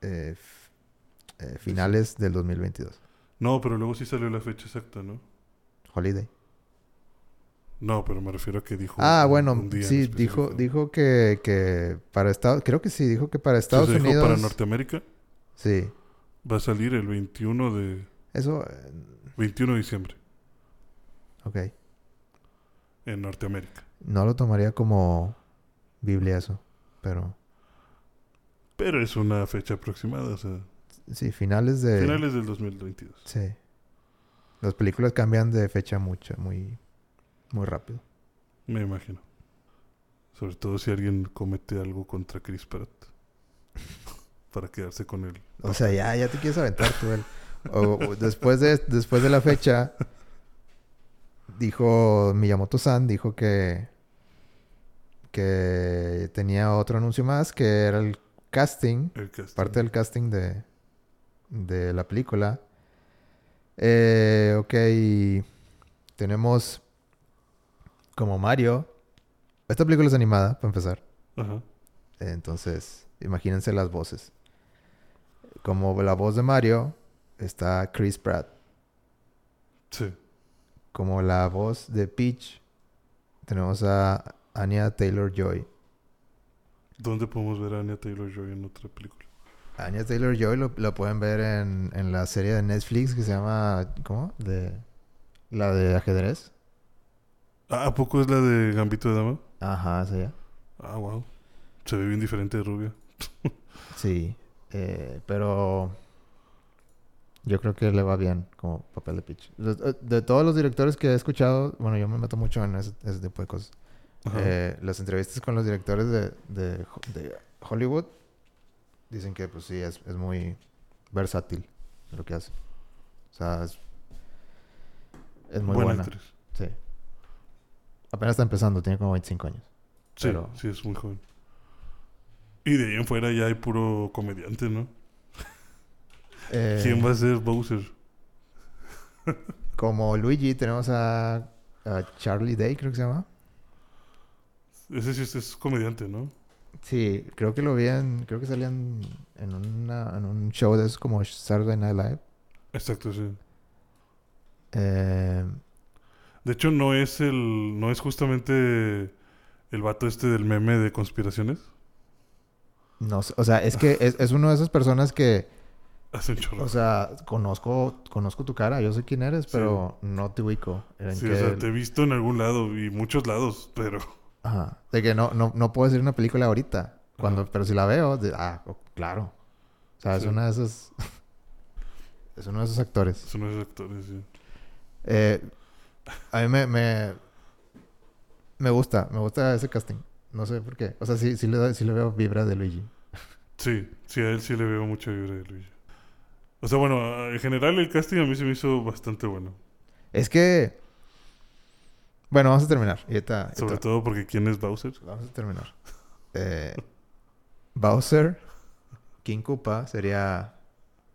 eh, eh, finales del 2022. No, pero luego sí salió la fecha exacta, ¿no? Holiday. No, pero me refiero a que dijo. Ah, un- bueno, un día en sí, dijo, dijo que, que para Estados, creo que sí, dijo que para Estados Entonces dijo Unidos. para Norteamérica Sí, va a salir el 21 de, eso, eh, 21 de diciembre ok. en Norteamérica. No lo tomaría como Biblia eso, pero Pero es una fecha aproximada, o sea, sí, finales de... finales del 2022. Sí. Las películas cambian de fecha mucho, muy, muy rápido. Me imagino. Sobre todo si alguien comete algo contra Chris Pratt. para quedarse con él. O sea, ya, ya te quieres aventar tú. O- o después, de, después de la fecha, dijo Miyamoto-san, dijo que, que tenía otro anuncio más, que era el casting, El casting. parte del casting de, de la película. Eh, ok, tenemos como Mario. Esta película es animada, para empezar. Ajá. Entonces, imagínense las voces. Como la voz de Mario está Chris Pratt. Sí. Como la voz de Peach tenemos a Anya Taylor Joy. ¿Dónde podemos ver a Anya Taylor Joy en otra película? Anya Taylor Joy lo, lo pueden ver en, en la serie de Netflix que se llama ¿cómo? De la de ajedrez. Ah, ¿A poco es la de Gambito de Dama? Ajá, esa ya. Ah, wow. Se ve bien diferente de rubia. Sí, eh, pero yo creo que le va bien como papel de Peach. De, de todos los directores que he escuchado, bueno, yo me meto mucho en ese, ese tipo de cosas. Eh, las entrevistas con los directores de, de, de Hollywood dicen que pues sí, es, es muy versátil lo que hace. O sea, es, es muy buena. actriz. Sí. Apenas está empezando, tiene como 25 años. Sí, Pero- sí, es muy joven. Y de ahí en fuera ya hay puro comediante, ¿no? Eh, ¿Quién va a ser Bowser? Como Luigi tenemos a, a Charlie Day, creo que se llama. Ese sí es, es comediante, ¿no? Sí, creo que lo vi en... Creo que salían en, una, en un show de esos como Saturday Night Live. Exacto, sí. Eh, De hecho, no es el. No es justamente el vato este del meme de conspiraciones. no sé, o sea, es que es, es uno de esas personas que... Hace un chorro. O sea, conozco, conozco tu cara, yo sé quién eres, pero no te ubico. En sí, que- o sea, te he visto en algún lado y muchos lados, pero. Ajá. De que no, no, no puedo decir una película ahorita. Cuando, Ajá. pero si la veo, de- ah, claro. O sea, es una de esos. es uno de esos actores. Son esos actores, sí. Eh, a mí me, me. Me gusta, me gusta ese casting. No sé por qué. O sea, sí, sí le, sí le veo vibra de Luigi. Sí, sí, a él sí le veo mucha vibra de Luigi. O sea, bueno, en general el casting a mí se me hizo bastante bueno. Es que. Bueno, vamos a terminar. Y Sobre todo porque ¿quién es Bowser? Vamos a terminar. Eh, Bowser, King Koopa sería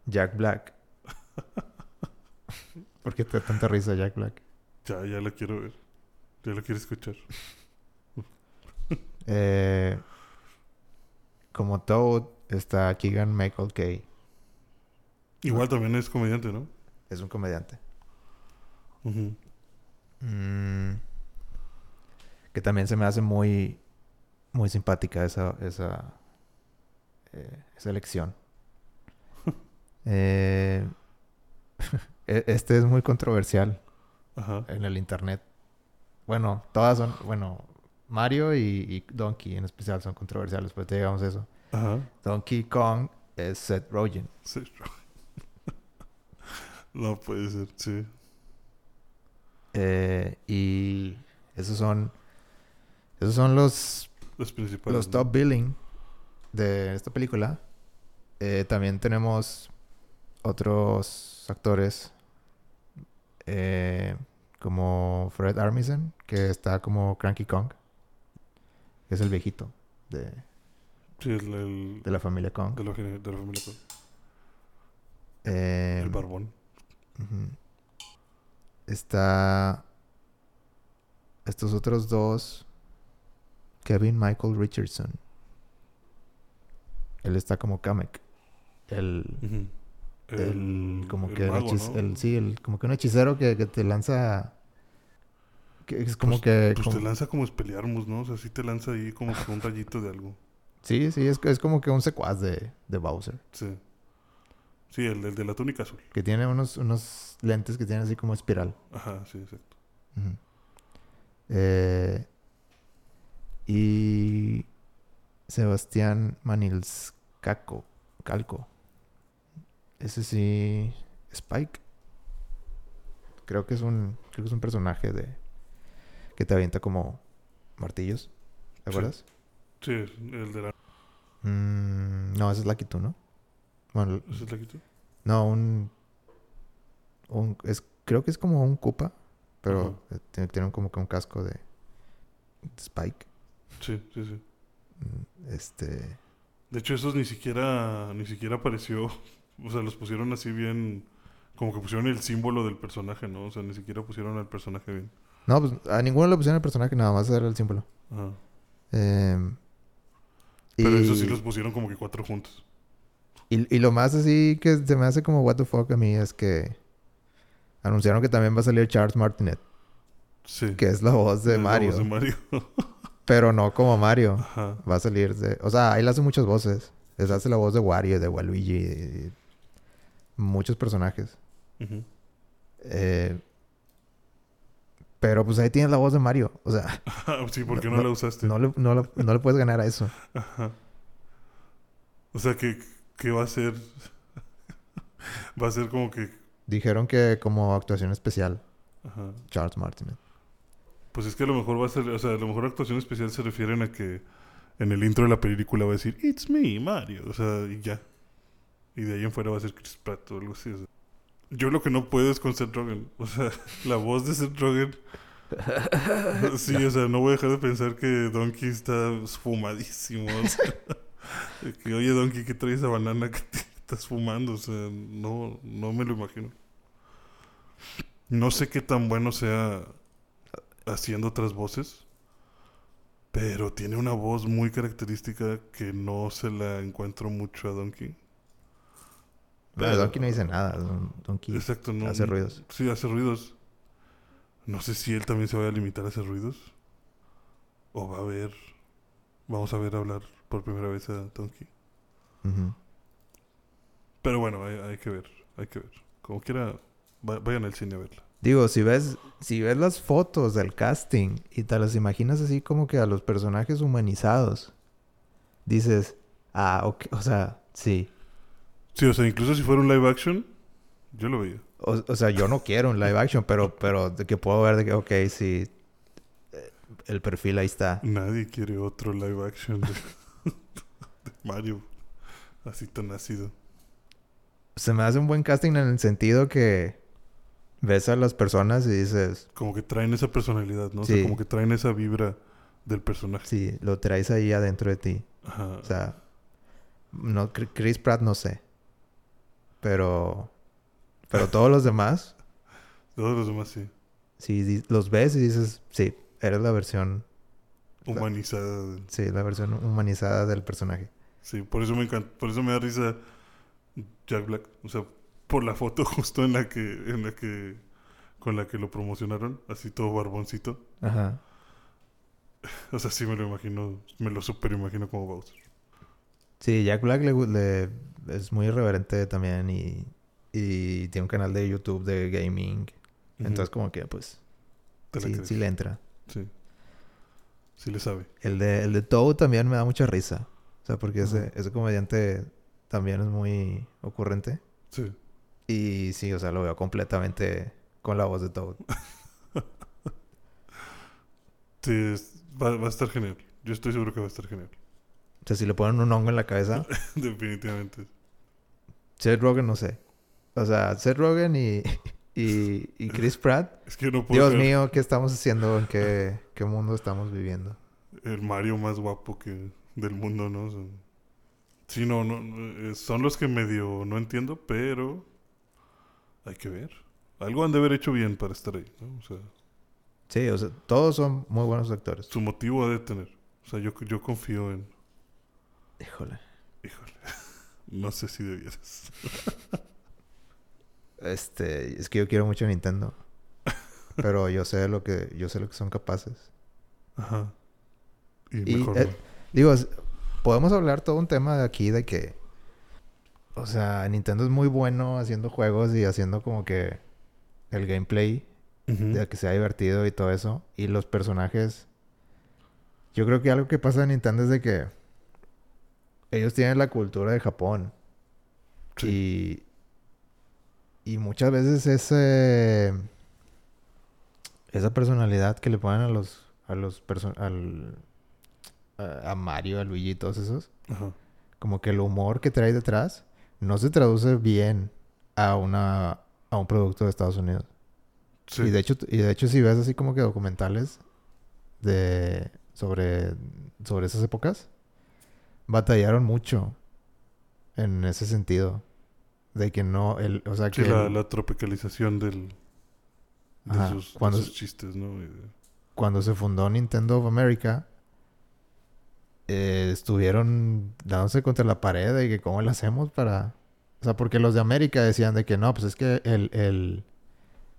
Jack Black. ¿Por qué te da tanta risa Jack Black? Ya, ya la quiero ver. Ya la quiero escuchar. Eh, como Toad está Keegan Michael Kay. Igual también es comediante, ¿no? Es un comediante. Ujú. Mm, que también se me hace muy, muy simpática esa, esa, eh, esa elección. Eh, e- este es muy controversial Ajá. en el internet. Bueno, todas son, bueno, Mario y, y Donkey en especial son controversiales, pues te digamos eso. Ajá. Donkey Kong es Seth Rogen. Sí. no puede ser, sí. Eh, y esos son, esos son los Los principales. los ¿no? top billing de esta película. Eh, también tenemos otros actores eh, como Fred Armisen, que está como Cranky Kong, que es el viejito de, Sí, el, el- de la familia Kong. de, la, gene- de la familia Kong. Eh, el barbón. ujú. Está estos otros dos, Kevin Michael Richardson. Él está como Kamek. El, el como el que el mago, hechiz- ¿no? el- sí el como que un hechicero que, que te lanza que es como Pues- que Pues como- te lanza como espelearmos, ¿no? O sea, sí te lanza ahí como que un rayito de algo. sí sí es, es como que un secuaz de, de Bowser Sí. Sí, el, el de la túnica azul. que tiene unos unos lentes que tienen así como espiral Ajá, sí, exacto. Eh, y Sebastián Manilscaco Calco ese sí Spike creo que es un creo que es un personaje de que te avienta como martillos ¿te Sí. acuerdas? Sí, el de la... Mm, no ese es Two, ¿no? Bueno ¿Ese es tú? no un un es creo que es como un Koopa pero tiene, tiene como que un casco de Spike Sí, sí, sí. Mm, Este. De hecho, esos ni siquiera, ni siquiera apareció. O sea, los pusieron así bien. Como que pusieron el símbolo del personaje, ¿no? O sea, ni siquiera pusieron al personaje bien. No, pues a ninguno le pusieron el personaje, nada más era el símbolo. Ajá. Em, Pero y, eso sí los pusieron como que cuatro juntos. Y, y lo más así que se me hace como what the fuck a mí es que anunciaron que también va a salir Charles Martinet, Sí. que es la voz de Es la Mario, voz de Mario. pero no como Mario. Ajá. Va a salir de. O sea, él hace muchas voces. Les hace la voz de Wario, de Waluigi, y muchos personajes. Eh, pero pues ahí tienes la voz de Mario. O sea, sí, ¿por qué no, No- la usaste? no le, no, le- no le puedes ganar a eso. Ajá. O sea, que, que va a ser. va a ser como que. Dijeron que como actuación especial, Ajá. Charles Martinet. Pues es que a lo mejor va a ser. O sea, a lo mejor actuación especial se refieren a que en el intro de la película va a decir It's me, Mario. O sea, y ya. Y de ahí en fuera va a ser Chris Pratt o algo así. o sea. Yo lo que no puedo es con Seth Rogen. O sea, la voz de Seth Rogen. Sí, o sea, no voy a dejar de pensar que Donkey está fumadísimo. o sea, que, oye, Donkey, ¿qué traes esa banana que te estás fumando? O sea, no, no me lo imagino. No sé qué tan bueno sea haciendo otras voces. Pero tiene una voz muy característica que no se la encuentro mucho a Donkey. Pero Donkey no dice nada. Don- Donkey Exacto, no. hace ruidos. Sí, hace ruidos. No sé si él también se va a limitar a hacer ruidos. O va a ver. Vamos a ver hablar por primera vez a Donkey. Ujú. Pero bueno, hay, hay que ver. Hay que ver. Como quiera, va- vayan al cine a verla. Digo, si ves, si ves las fotos del casting y te las imaginas así como que a los personajes humanizados, dices, ah, ok, o sea, sí. Sí, o sea, incluso si fuera un live action, yo lo veía. O, o sea, yo no quiero un live action, pero, pero de que puedo ver de que, ok, sí, eh, el perfil ahí está. Nadie quiere otro live action de Mario. Así tan ácido. Se me hace un buen casting en el sentido que ves a las personas y dices, Como que traen esa personalidad, ¿no? O Sí. sea, como que traen esa vibra del personaje. sí, lo traes ahí adentro de ti. Ajá. O sea, no, Chris Pratt no sé. Pero, pero todos los demás, Todos los demás sí. si di- los ves y dices, sí, eres la versión, Humanizada. sí, la versión humanizada del personaje. Sí, por eso me encanta. Por eso me da risa Jack Black. O sea, por la foto justo en la que, en la que, con la que lo promocionaron, así todo barboncito. Ajá. O sea, sí me lo imagino, me lo super imagino como Bowser. Sí, Jack Black le, es muy irreverente también y, y tiene un canal de YouTube de gaming. Entonces como que pues sí, sí le entra. Sí. Sí le sabe. El de, el de Toad también me da mucha risa. O sea, porque ese, ese comediante también es muy ocurrente. Sí. Y sí, o sea, lo veo completamente con la voz de Toad. Sí, es- va, va a estar genial. Yo estoy seguro que va a estar genial. O sea, si le ponen un hongo en la cabeza, Definitivamente. Seth Rogen no sé. O sea, Seth Rogen y, y, y Chris Pratt. Es que yo no puedo Dios mío, ¿qué estamos haciendo? ¿En qué, qué mundo estamos viviendo? el Mario más guapo que del mundo, ¿no? O sea, sí, no, no, eh, son los que medio no entiendo, pero hay que ver. Algo han de haber hecho bien para estar ahí, ¿no? O sea, Sí, o sea, todos son muy buenos actores. su motivo ha de tener. O sea, yo, yo confío en... Híjole. Híjole. No sé si debieras. Este, es que yo quiero mucho a Nintendo. Pero yo sé lo que, yo sé lo que son capaces. Ajá. Y, Y, mejor eh, no. Digo, podemos hablar todo un tema de aquí de que, o sea, Nintendo es muy bueno haciendo juegos y haciendo como que el gameplay de que sea divertido y todo eso. Y los personajes, yo creo que algo que pasa en Nintendo es de que ellos tienen la cultura de Japón Sí. y y muchas veces ese esa personalidad que le ponen a los a los al a Mario, a Luigi y todos esos, Ajá. como que el humor que trae detrás no se traduce bien a una a un producto de Estados Unidos. Sí. Y de hecho y de hecho si ves así como que documentales de sobre sobre esas épocas batallaron mucho en ese sentido de que no el o sea Sí, que la, el- la tropicalización del, de, Ajá, sus, de cuando sus chistes, ¿no? De- cuando se fundó Nintendo of America, eh, estuvieron dándose contra la pared de que cómo lo hacemos para... O sea, porque los de América decían de que no, pues es que el, el,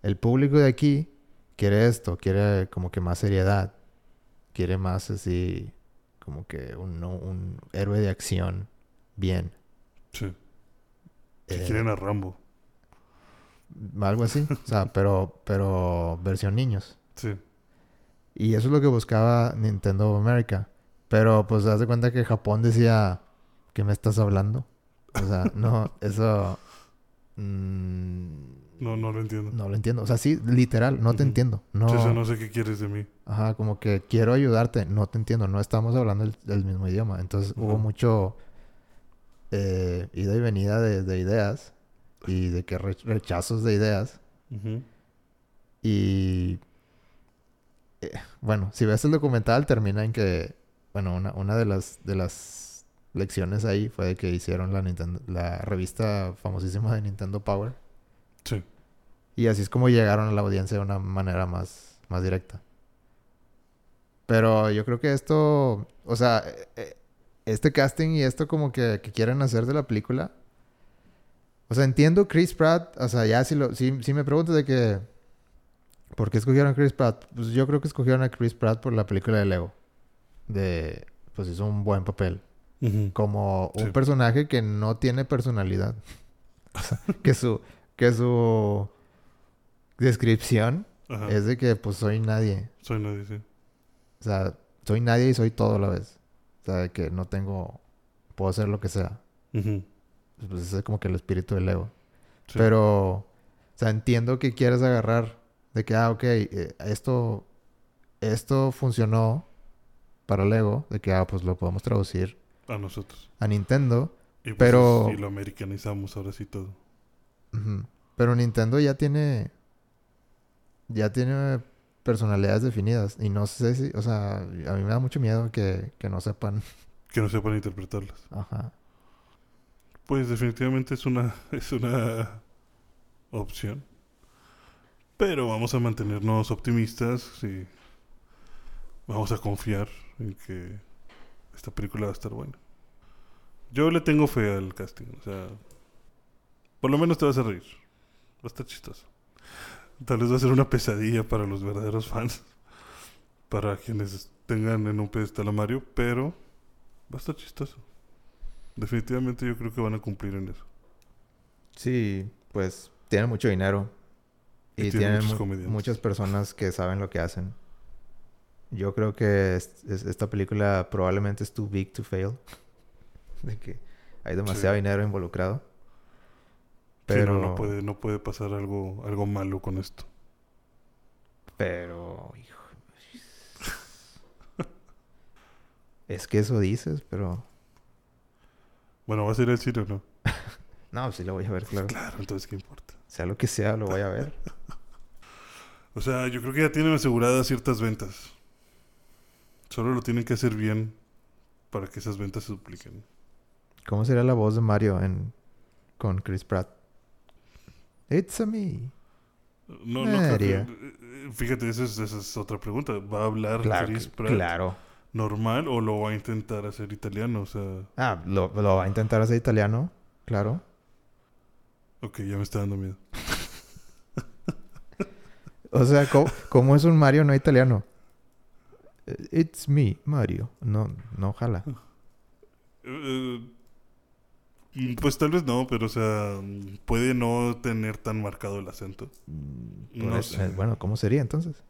el público de aquí quiere esto, quiere como que más seriedad, quiere más así, como que un, héroe de acción bien. Sí. Si Eh, quieren a Rambo. algo así, o sea, pero, pero versión niños. Sí. Y eso es lo que buscaba Nintendo America. Pero pues haz de cuenta que Japón decía, ¿qué me estás hablando? O sea, no, eso mm, No, no lo entiendo. no lo entiendo. O sea, sí, literal, no te entiendo. No, Sí, no sé qué quieres de mí. Ajá, como que quiero ayudarte, no te entiendo, no estamos hablando el, el mismo idioma. Entonces hubo mucho eh, ida y venida de, de ideas y de que re- rechazos de ideas. Y eh, bueno, si ves el documental, termina en que, bueno, una, una de las de las lecciones ahí fue de que hicieron la Nintendo, la revista famosísima de Nintendo Power. Sí. Y así es como llegaron a la audiencia de una manera más, más directa. Pero yo creo que esto, o sea, eh, eh, este casting y esto como que, que quieren hacer de la película. O sea, entiendo Chris Pratt, o sea, ya si, lo, si, si me preguntas de que, ¿por qué escogieron a Chris Pratt? Pues yo creo que escogieron a Chris Pratt por la película de Lego. De, pues hizo un buen papel. Como un Sí. personaje que no tiene personalidad. O sea, que su, que su descripción Ajá. es de que pues soy nadie. Soy nadie, sí. O sea, soy nadie y soy todo a la vez. O sea, de que no tengo... Puedo hacer lo que sea. Pues ese es como que el espíritu del ego. Sí. Pero... O sea, entiendo que quieres agarrar de que, ah, ok, eh, esto... Esto funcionó para el ego. De que, ah, pues lo podemos traducir A nosotros. a Nintendo. Y pues, Pero- Y lo americanizamos ahora sí todo. Pero Nintendo ya tiene... Ya tiene personalidades definidas. Y no sé si... O sea, a mí me da mucho miedo que, que no sepan. Que no sepan interpretarlas. Ajá. Pues definitivamente es una, es una opción. Pero vamos a mantenernos optimistas y vamos a confiar en que esta película va a estar buena. Yo le tengo fe al casting, o sea, por lo menos te vas a reír. Va a estar chistoso. Tal vez va a ser una pesadilla para los verdaderos fans, para quienes tengan en un pedestal a Mario, pero va a estar chistoso. Definitivamente yo creo que van a cumplir en eso. Sí, pues tienen mucho dinero. Y Y, tienen muchas personas que saben lo que hacen. Yo creo que es- es- esta película probablemente es too big to fail. De que hay demasiado Sí. dinero involucrado. Pero Pero, no, puede, no puede pasar algo, algo malo con esto. pero, hijo. es que eso dices, pero Bueno, ¿vas a ir al cine o no? no, sí lo voy a ver, claro. Claro, entonces ¿qué importa? Sea lo que sea, lo voy a ver. O sea, yo creo que ya tienen aseguradas ciertas ventas. Solo lo tienen que hacer bien para que esas ventas se dupliquen. ¿Cómo sería la voz de Mario en con Chris Pratt? It's a me. No, no creo que- Mario. eh, Fíjate, esa es, esa es otra pregunta. ¿Va a hablar Claro, Chris Pratt claro. normal o lo va a intentar hacer italiano? O sea, Ah, lo, lo va a intentar hacer italiano, claro. ok, ya me está dando miedo. O sea, ¿cómo, cómo es un Mario no italiano? Eh, It's me, Mario. No, no jala. Eh, eh, pues tal vez no, pero o sea, puede no tener tan marcado el acento. Por No sé. eh, Bueno, ¿cómo sería entonces?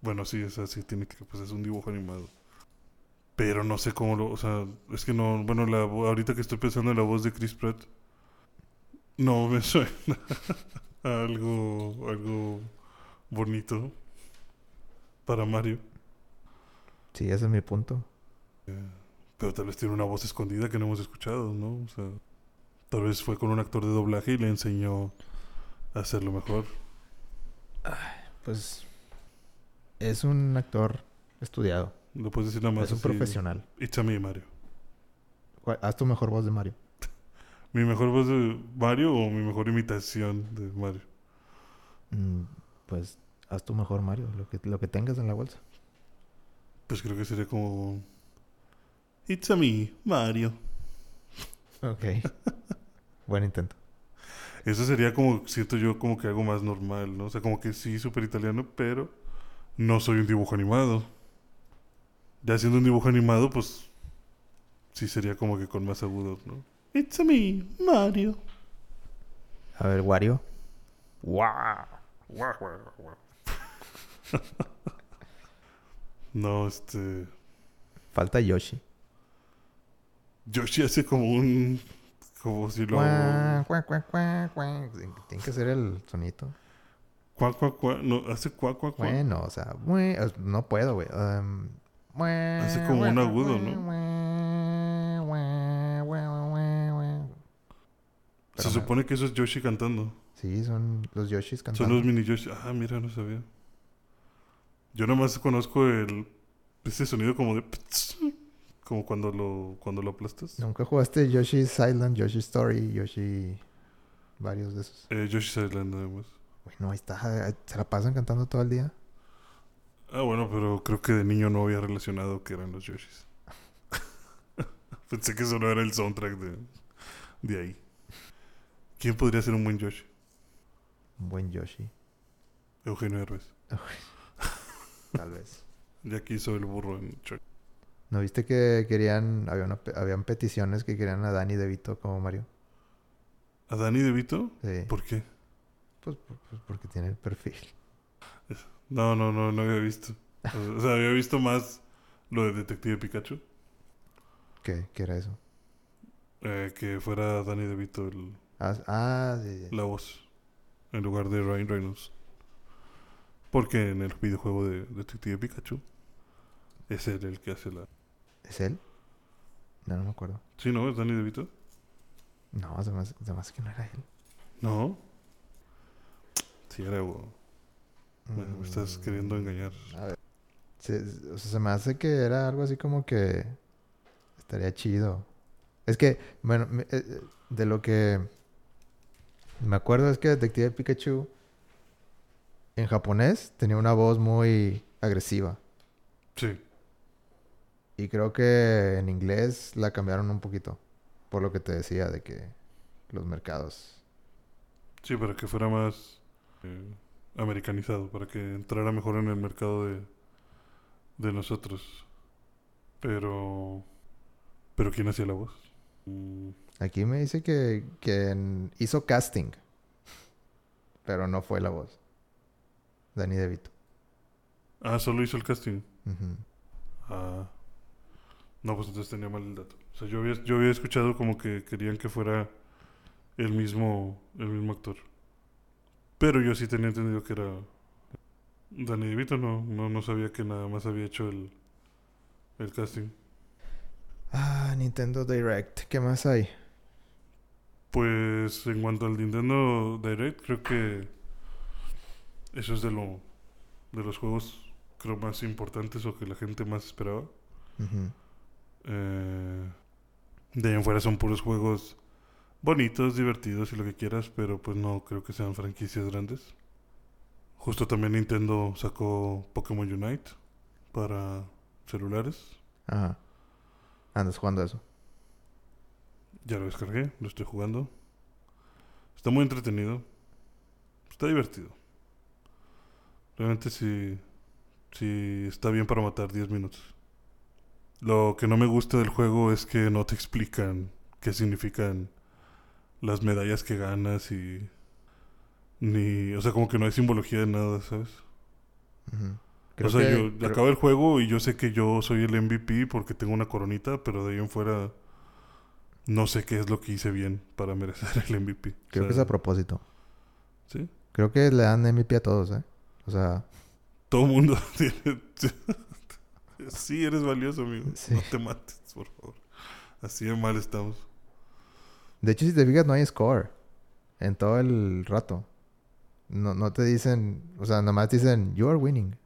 Bueno, sí, es así, tiene que, pues es un dibujo animado. Pero no sé cómo lo, o sea, es que no, bueno, la, ahorita que estoy pensando en la voz de Chris Pratt, no me suena algo, algo bonito para Mario. Sí, ese es mi punto. Pero tal vez tiene una voz escondida que no hemos escuchado, ¿no? O sea, tal vez fue con un actor de doblaje y le enseñó a hacerlo mejor. Pues es un actor estudiado. Lo puedes decir nada más. es un así, profesional. It's a me, Mario. ¿Cuál- Haz tu mejor voz de Mario. ¿Mi mejor voz de Mario o mi mejor imitación de Mario? Mm, pues haz tu mejor Mario, lo que, lo que tengas en la bolsa. Pues creo que sería como... It's a me, Mario. Ok. Buen intento. Eso sería como, siento yo, como que algo más normal, ¿no? O sea, como que sí, súper italiano, pero no soy un dibujo animado. Ya siendo un dibujo animado, pues sí sería como que con más agudos, ¿no? It's a me, Mario. A ver, Wario. ¡Wow! No, este... Falta Yoshi. Yoshi hace como un... Como si lo... Cuá, cuá, cuá, cuá, cuá. Tiene que ser el sonito. Cuá, cuá, cuá. No, hace cuá, cuá, cuá. Bueno, o sea, no puedo, güey. Um, Hace como un agudo, ¿no? Se Pero supone que eso es Yoshi cantando. Sí, son los Yoshis Son cantando. los mini Yoshi. Ah, mira, no sabía. Yo nomás conozco el... Ese sonido como de... Como cuando lo, cuando lo aplastas. Nunca jugaste Yoshi's Island, Yoshi Story, Yoshi... Varios de esos. Eh, Yoshi's Island, además. Uy, no, ahí está. eh, Se la pasan cantando todo el día. Ah, bueno, pero creo que de niño no había relacionado que eran los Yoshis. Pensé que eso no era el soundtrack de, de ahí. ¿Quién podría ser un buen Yoshi? Un buen Yoshi. Eugenio Herbes. Tal vez. Ya que hizo el burro en Chuck. ¿No viste que querían, había una habían peticiones que querían a Danny DeVito como Mario? ¿A Danny DeVito? Sí. ¿Por qué? Pues, pues- pues porque tiene el perfil. No, no, no, no había visto. O sea, había visto más lo de Detective Pikachu. ¿Qué, qué era eso? eh, que fuera Danny DeVito el, Ah, ah, sí, sí. la voz. En lugar de Ryan Reynolds. Porque en el videojuego de Detective Pikachu es él el que hace la... ¿Es él? No, no me acuerdo. ¿Sí, no? ¿Es Danny DeVito? No, me hace que no era él. No. Sí, era... güey. Bueno, me estás Mm, queriendo engañar. A ver. Se, o sea, se me hace que era algo así como que estaría chido. Es que, bueno, me- eh, de lo que me acuerdo es que Detective Pikachu en japonés tenía una voz muy agresiva. Sí. Y creo que en inglés la cambiaron un poquito. Por lo que te decía de que los mercados. Sí, para que fuera más eh, americanizado, para que entrara mejor en el mercado de, de nosotros. Pero... ¿Pero quién hacía la voz? Mm, Aquí me dice que, que hizo casting. Pero no fue la voz. Danny DeVito. Ah, solo hizo el casting. Ah. No, pues entonces tenía mal el dato. O sea, yo había, yo había escuchado como que querían que fuera el mismo, el mismo actor. Pero yo sí tenía entendido que era Danny DeVito, no, no, no sabía que nada más había hecho el, el casting. Ah, Nintendo Direct. ¿Qué más hay? Pues en cuanto al Nintendo Direct, creo que eso es de lo de los juegos creo más importantes o que la gente más esperaba. Eh, de ahí en fuera son puros juegos bonitos, divertidos y lo que quieras, pero pues no creo que sean franquicias grandes. Justo también Nintendo sacó Pokémon Unite para celulares. Ajá. Andas jugando eso. Ya lo descargué, lo estoy jugando. Está muy entretenido. Está divertido. Realmente sí, sí está bien para matar 10 minutos. Lo que no me gusta del juego es que no te explican qué significan las medallas que ganas y... Ni... O sea, como que no hay simbología de nada, ¿sabes? O sea, que- yo creo- acabo el juego y yo sé que yo soy el MVP porque tengo una coronita, pero de ahí en fuera no sé qué es lo que hice bien para merecer el MVP. Creo O que es a propósito. ¿Sí? Creo que le dan MVP a todos, ¿eh? O sea, Todo el mundo tiene... sí, eres valioso, amigo. Sí. No te mates, por favor. Así de mal estamos. de hecho, si te fijas, no hay score en todo el rato. No, no te dicen, o sea, nada más te dicen, you are winning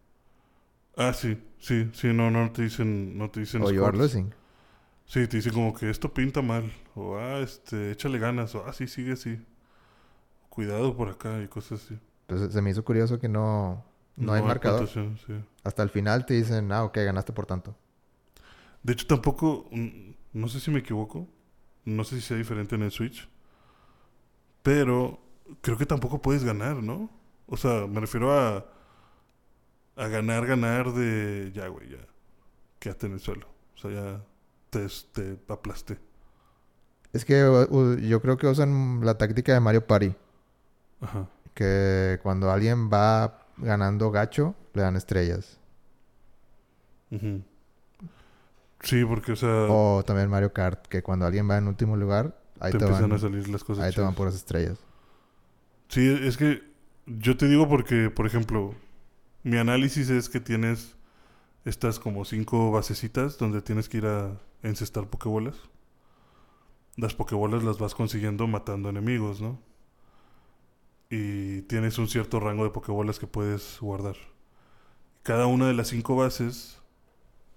Ah, sí, sí, sí, no, no te dicen, no te dicen o you are losing. Sí, te dicen como que esto pinta mal, o ah, este, échale ganas, o ah, sí, sigue así. Cuidado por acá y cosas así. Entonces se me hizo curioso que no, no, hay marcador. sí. Hasta el final te dicen, ah, ok, ganaste por tanto. De hecho, tampoco, mm, no sé si me equivoco, no sé si sea diferente en el Switch, pero creo que tampoco puedes ganar, ¿no? O sea, me refiero a, a ganar, ganar de, ya, güey, ya, quédate en el suelo. O sea, ya te, te aplasté. Es que uh, yo creo que usan la táctica de Mario Party. Ajá. Que cuando alguien va ganando gacho, le dan estrellas. Sí, porque, o sea, O también Mario Kart, que cuando alguien va en último lugar, ahí te te, empiezan van, a salir las cosas ahí te van puras estrellas. Sí, es que yo te digo porque, por ejemplo, mi análisis es que tienes estas como cinco basecitas donde tienes que ir a encestar pokebolas. Las pokebolas las vas consiguiendo matando enemigos, ¿no? Y tienes un cierto rango de pokebolas que puedes guardar. Cada una de las cinco bases,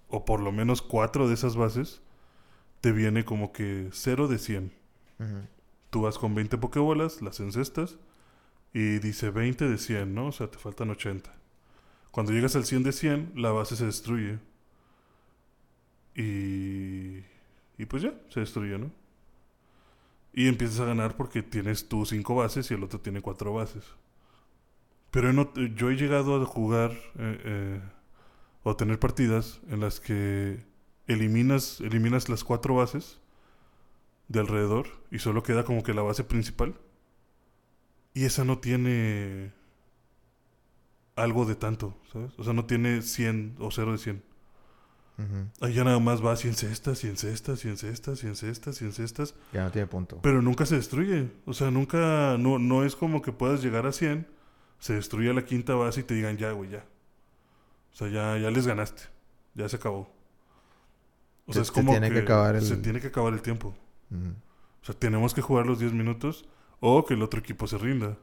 o por lo menos cuatro de esas bases, te viene como que 0 de 100. Tú vas con 20 pokebolas, las encestas y dice 20 de 100, ¿no? O sea, te faltan 80. Cuando llegas al 100 de 100, la base se destruye. Y... Y pues ya, se destruye, ¿no? Y empiezas a ganar porque tienes tú cinco bases y el otro tiene cuatro bases. Pero no, yo he llegado a jugar eh, eh, tener partidas en las que eliminas, eliminas las cuatro bases de alrededor y solo queda como que la base principal. Y esa no tiene algo de tanto, ¿sabes? O sea, no tiene 100 o 0 de 100. Ahí ya nada más va 100 cestas, 100 cestas, 100 cestas, 100 cestas, 100 cestas. Ya no tiene punto. Pero nunca se destruye. O sea, nunca, no, no es como que puedas llegar a 100, se destruye la quinta base y te digan ya, güey, ya. O sea, ya, ya les ganaste. Ya se acabó. O sea, es como tiene que, acabar el... se tiene que acabar el tiempo. O sea, tenemos que jugar los 10 minutos o que el otro equipo se rinda.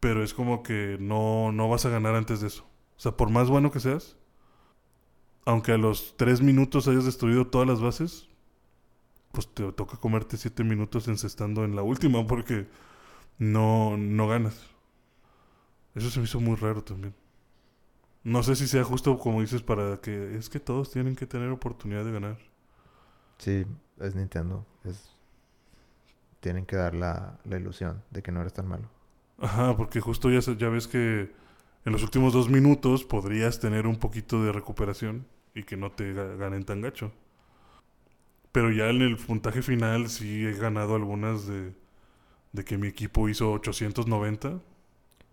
Pero es como que no, no vas a ganar antes de eso. O sea, por más bueno que seas, aunque a los 3 minutos hayas destruido todas las bases, pues te toca comerte 7 minutos encestando en la última porque no, no ganas. Eso se me hizo muy raro también. No sé si sea justo como dices para que es que todos tienen que tener oportunidad de ganar. Sí, es Nintendo. Es... Tienen que dar la, la ilusión de que no eres tan malo. Ajá, porque justo ya, ya ves que en los últimos dos minutos podrías tener un poquito de recuperación y que no te ganen tan gacho. Pero ya en el puntaje final sí he ganado algunas de, de que mi equipo hizo 890.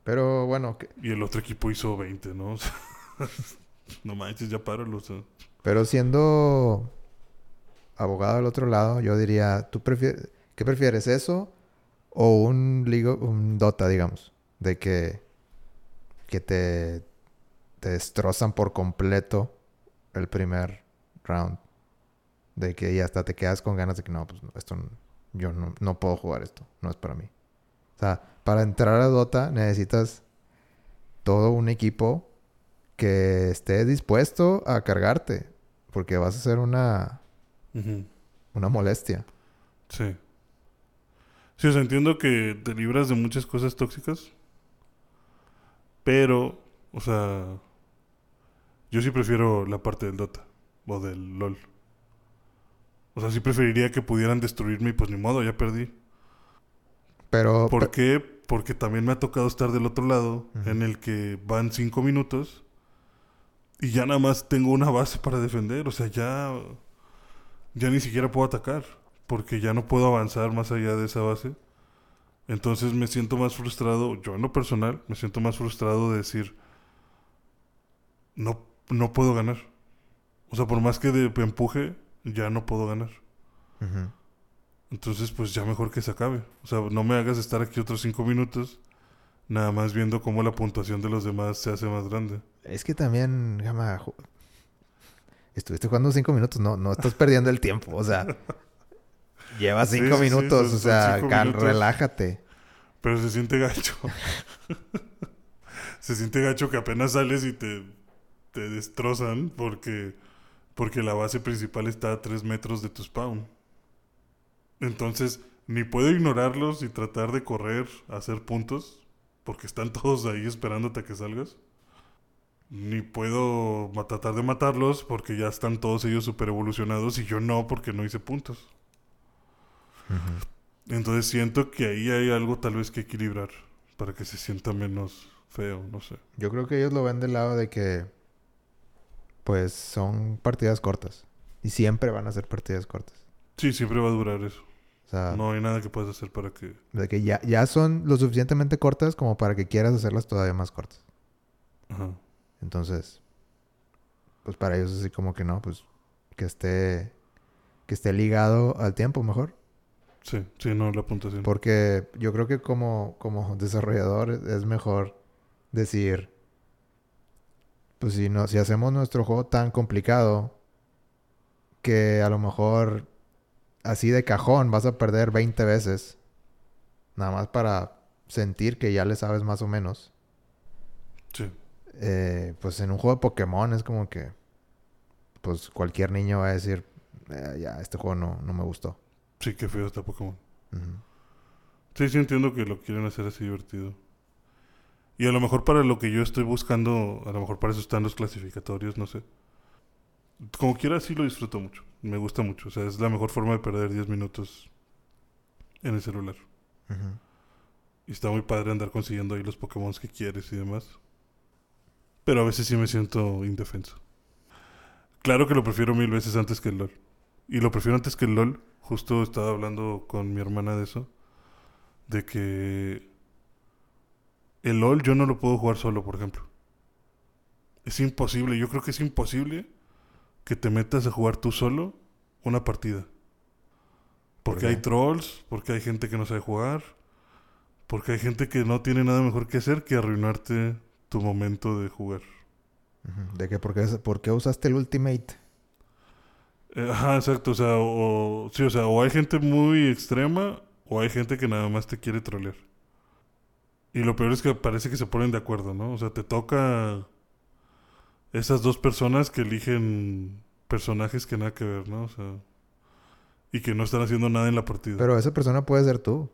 Pero bueno. Y el otro equipo hizo 20, ¿no? no manches, ya páralo. Pero siendo abogado del otro lado, yo diría, ¿tú prefieres, qué prefieres eso o un, ligo, un Dota, digamos? De que, que te, te destrozan por completo el primer round. De que ya hasta te quedas con ganas de que no, pues esto yo no, no puedo jugar esto, no es para mí. O sea, para entrar a Dota necesitas todo un equipo que esté dispuesto a cargarte. Porque vas a ser una. Una molestia. Sí. Sí, o sea, entiendo que te libras de muchas cosas tóxicas. Pero, o sea. Yo sí prefiero la parte del Dota. O del LOL. O sea, sí preferiría que pudieran destruirme y pues ni modo, ya perdí. Pero. ¿Por qué? Porque también me ha tocado estar del otro lado, en el que van cinco minutos y ya nada más tengo una base para defender. O sea, ya. Ya ni siquiera puedo atacar. Porque ya no puedo avanzar más allá de esa base. Entonces me siento más frustrado. Yo en lo personal me siento más frustrado de decir. No, no puedo ganar. O sea, por más que de empuje, ya no puedo ganar. Entonces, pues ya mejor que se acabe. O sea, no me hagas estar aquí otros cinco minutos Nada más viendo cómo la puntuación de los demás se hace más grande. Es que también, Gama, estuviste jugando cinco minutos, no, no estás perdiendo el tiempo, o sea, llevas cinco minutos, o sea, relájate. Pero se siente gacho. se siente gacho que apenas sales y te, te destrozan porque, porque la base principal está a tres metros de tu spawn. Entonces, ni puedo ignorarlos y tratar de correr, a hacer puntos, porque están todos ahí esperándote a que salgas. Ni puedo tratar de matarlos porque ya están todos ellos super evolucionados y yo no porque no hice puntos. Entonces siento que ahí hay algo tal vez que equilibrar para que se sienta menos feo, no sé. Yo creo que ellos lo ven del lado de que pues son partidas cortas y siempre van a ser partidas cortas. Sí, siempre va a durar eso no hay nada que puedas hacer para que... De que ya, ya son lo suficientemente cortas como para que quieras hacerlas todavía más cortas. Ajá. Entonces, pues para ellos así como que no, pues que esté, que esté ligado al tiempo mejor. Sí, sí, no, la puntuación. Porque yo creo que como, como desarrollador es mejor decir, pues si, no, si hacemos nuestro juego tan complicado que a lo mejor así de cajón vas a perder 20 veces. Nada más para sentir que ya le sabes más o menos. Sí. Eh, pues en un juego de Pokémon es como que. Pues cualquier niño va a decir. Eh, ya, este juego no, no, me gustó. Sí, qué feo está Pokémon. Sí, sí entiendo que lo quieren hacer así divertido. Y a lo mejor para lo que yo estoy buscando, a lo mejor para eso están los clasificatorios, no sé. Como quiera, sí lo disfruto mucho. Me gusta mucho. O sea, es la mejor forma de perder 10 minutos en el celular. Ujú. Y está muy padre andar consiguiendo ahí los Pokémon que quieres y demás. Pero a veces sí me siento indefenso. Claro que lo prefiero mil veces antes que el LOL. Y lo prefiero antes que el LOL. Justo estaba hablando con mi hermana de eso. De que el LOL yo no lo puedo jugar solo, por ejemplo. Es imposible. Yo creo que es imposible que te metas a jugar tú solo una partida. ¿Por Porque hay trolls, porque hay gente que no sabe jugar, porque hay gente que no tiene nada mejor que hacer que arruinarte tu momento de jugar. ¿De qué? ¿Por qué, por qué usaste el Ultimate? Eh, Ajá, exacto. O sea, o, sí, o sea, o hay gente muy extrema o hay gente que nada más te quiere trolear. Y lo peor es que parece que se ponen de acuerdo, ¿no? O sea, te toca esas dos personas que eligen personajes que nada que ver, ¿no? O sea, y que no están haciendo nada en la partida. Pero esa persona puede ser tú.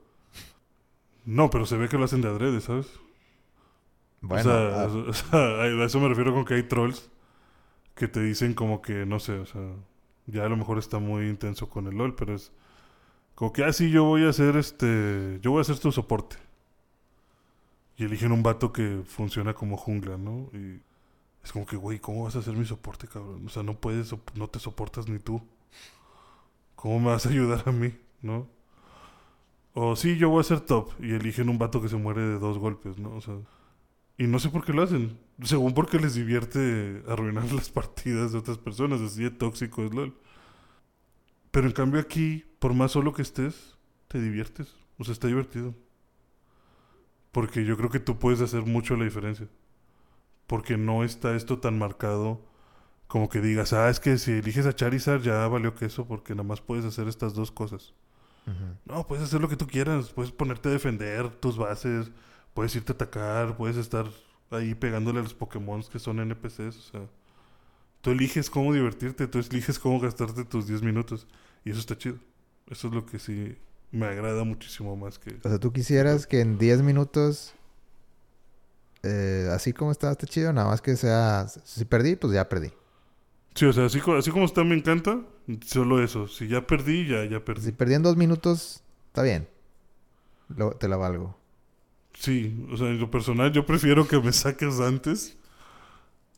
No, pero se ve que lo hacen de adrede, ¿sabes? Bueno, o, sea, ah, o sea, a eso me refiero con que hay trolls que te dicen como que, no sé, o sea, ya a lo mejor está muy intenso con el LOL, pero es como que, ah, sí, yo voy a hacer este, yo voy a hacer tu soporte. Y eligen un vato que funciona como jungla, ¿no? Y es como que, güey, ¿cómo vas a hacer mi soporte, cabrón? O sea, no puedes, no te soportas ni tú. ¿Cómo me vas a ayudar a mí, no? O sí, yo voy a ser top y eligen un vato que se muere de dos golpes, ¿no? O sea, y no sé por qué lo hacen. Según porque les divierte arruinar las partidas de otras personas. Así de tóxico es LOL. Pero en cambio aquí, por más solo que estés, te diviertes. O sea, está divertido. Porque yo creo que tú puedes hacer mucho la diferencia. Porque no está esto tan marcado como que digas, ah, es que si eliges a Charizard ya valió queso porque nada más puedes hacer estas dos cosas. No, puedes hacer lo que tú quieras. Puedes ponerte a defender tus bases. Puedes irte a atacar. Puedes estar ahí pegándole a los Pokémon que son NPCs. O sea, tú eliges cómo divertirte. Tú eliges cómo gastarte tus 10 minutos. Y eso está chido. Eso es lo que sí me agrada muchísimo más que... O sea, tú quisieras que en 10 minutos, eh, así como está, esté chido, nada más que sea, si perdí, pues ya perdí. Sí, o sea, así, así como está me encanta. Solo eso. Si ya perdí, ya, ya Si perdí. perdí en dos minutos, está bien. Lo- te la valgo. Sí, o sea, en lo personal yo prefiero que me saques antes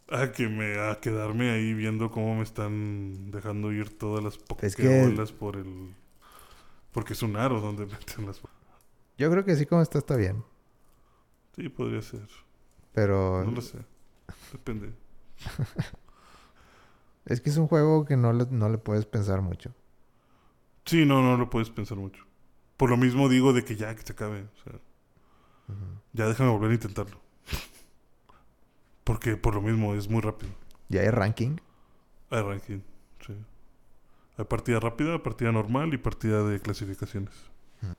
a que me a quedarme ahí viendo cómo me están dejando ir todas las Es que- por el porque es un aro donde meten las Yo creo que así como está, está bien. Sí, podría ser. Pero No lo sé. Depende. es que es un juego que no le, no le puedes pensar mucho. Sí, no, no lo puedes pensar mucho. Por lo mismo digo de que ya que se acabe, o sea, ya déjame volver a intentarlo. Porque por lo mismo es muy rápido. ¿Y hay ranking? Hay ranking, sí. Hay partida rápida, partida normal y partida de clasificaciones. Mm.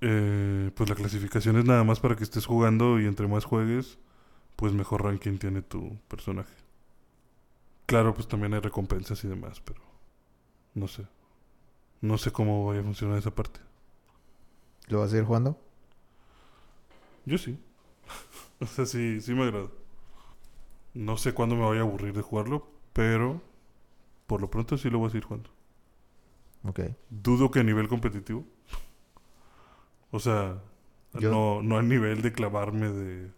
Eh, pues la clasificación es nada más para que estés jugando y entre más juegues, pues mejor ranking tiene tu personaje. Claro, pues también hay recompensas y demás, pero no sé. No sé cómo vaya a funcionar esa parte. ¿Lo vas a ir jugando? Yo sí. o sea, sí, sí me agrada. No sé cuándo me voy a aburrir de jugarlo, pero por lo pronto sí lo voy a seguir jugando. Dudo que a nivel competitivo. O sea, Yo- no, no a nivel de clavarme de,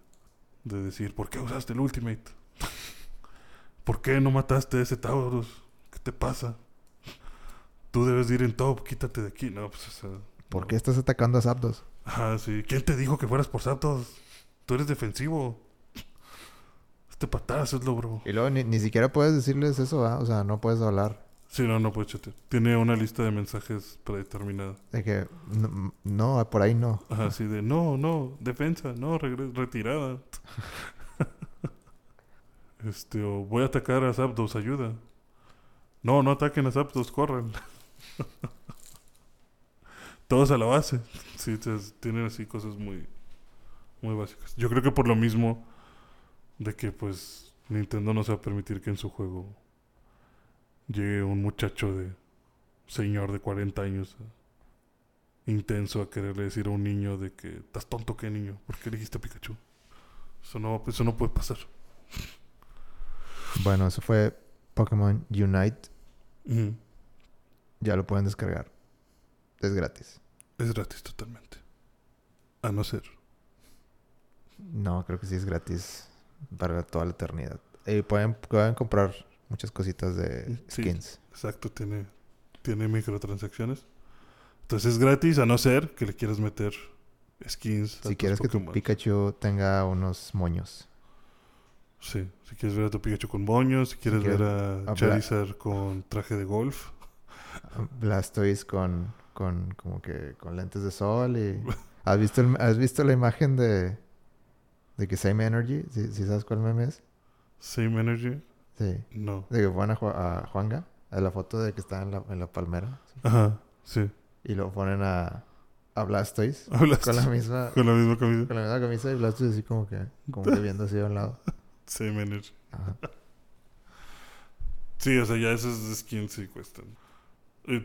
de decir, ¿por qué usaste el Ultimate? ¿Por qué no mataste a ese Taurus? ¿Qué te pasa? Tú debes de ir en top, quítate de aquí. No, pues, o sea, ¿Por no. qué estás atacando a Zapdos? Ajá, sí. ¿Quién te dijo que fueras por Zapdos? Tú eres defensivo. Este patadas es lo bro. Y luego ni, ni siquiera puedes decirles eso, ¿ah? O sea, no puedes hablar. Sí, no, no puedes chatear. Tiene una lista de mensajes predeterminada. De que, no, no, por ahí no. Ajá, así de, no, no, defensa, no, retirada. este, o voy a atacar a Zapdos, ayuda. No, no ataquen a Zapdos, corran. Todos a la base. Sí, entonces, tienen así cosas muy, muy básicas. Yo creo que por lo mismo de que, pues, Nintendo no se va a permitir que en su juego llegue un muchacho de señor de 40 años intenso a quererle decir a un niño de que estás tonto que niño, ¿por qué a Pikachu? Eso no, eso no puede pasar. Bueno, eso fue Pokémon Unite. Ya lo pueden descargar. Es gratis. Es gratis totalmente. A no ser. No, creo que sí es gratis para toda la eternidad. Y pueden, pueden comprar muchas cositas de Sí. skins. Exacto, tiene, tiene microtransacciones. Entonces es gratis, a no ser que le quieras meter skins. a Si quieres que tu. Pikachu tenga unos moños. Sí, si quieres ver a tu Pikachu con moños, si quieres quieres ver a Charizard con traje de golf. Blastoise con, con como que con lentes de sol y... ¿Has visto, el- ¿has visto la imagen de, de que Same Energy? ¿Sí, sí sabes cuál meme es? Same Energy. Sí. No. De que ponen a, Ju- a Juanga, a la foto de que está en la, en la palmera. sí. Ajá, sí. Y lo ponen a, a Blastoise con la misma... con la misma camisa. Con la misma camisa y Blastoise así como que... Como que viendo así a un lado. Same Energy. Ajá. Sí, o sea, ya esas skins sí cuestan.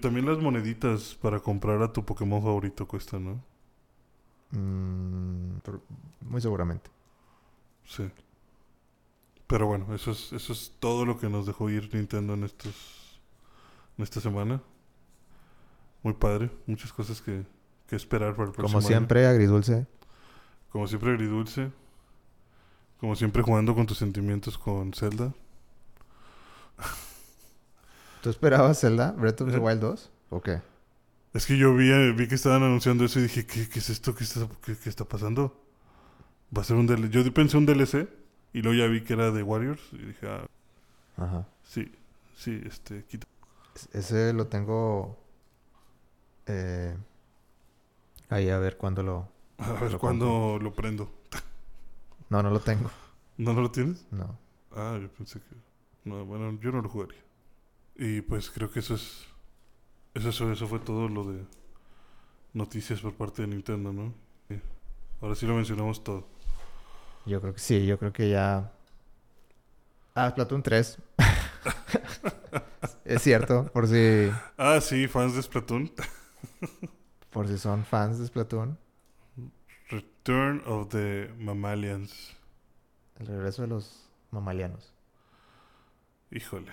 También las moneditas para comprar a tu Pokémon favorito cuestan, ¿no? Mm, muy seguramente. Sí. Pero bueno, eso es, eso es todo lo que nos dejó ir Nintendo en estos en esta semana. Muy padre, muchas cosas que, que esperar para el próximo Como año. siempre, agridulce. Como siempre, agridulce. Como siempre, jugando con tus sentimientos con Zelda. ¿Tú esperabas Zelda? ¿Breath of the Eh. Wild 2? ¿O qué? Es que yo vi, eh, vi que estaban anunciando eso y dije, ¿qué, qué es esto? ¿Qué está, qué, qué está pasando? Va a ser un DLC. Yo pensé un DLC y luego ya vi que era de Warriors y dije, ah, Ajá. sí, sí, este, quita. Es- Ese lo tengo... eh, ahí a ver cuándo lo... A ver cuándo lo prendo. No, no lo tengo. ¿No lo tienes? No. Ah, yo pensé que... No, bueno, yo no lo jugaría. Y pues creo que eso es... Eso, eso, eso fue todo lo de noticias por parte de Nintendo, ¿no? Sí. Ahora sí lo mencionamos todo. Yo creo que sí. Yo creo que ya... Ah, Splatoon 3. es cierto. Por si... Ah, sí, fans de Splatoon. Por si son fans de Splatoon. Return of the Mammalians. El regreso de los mamalianos. Híjole.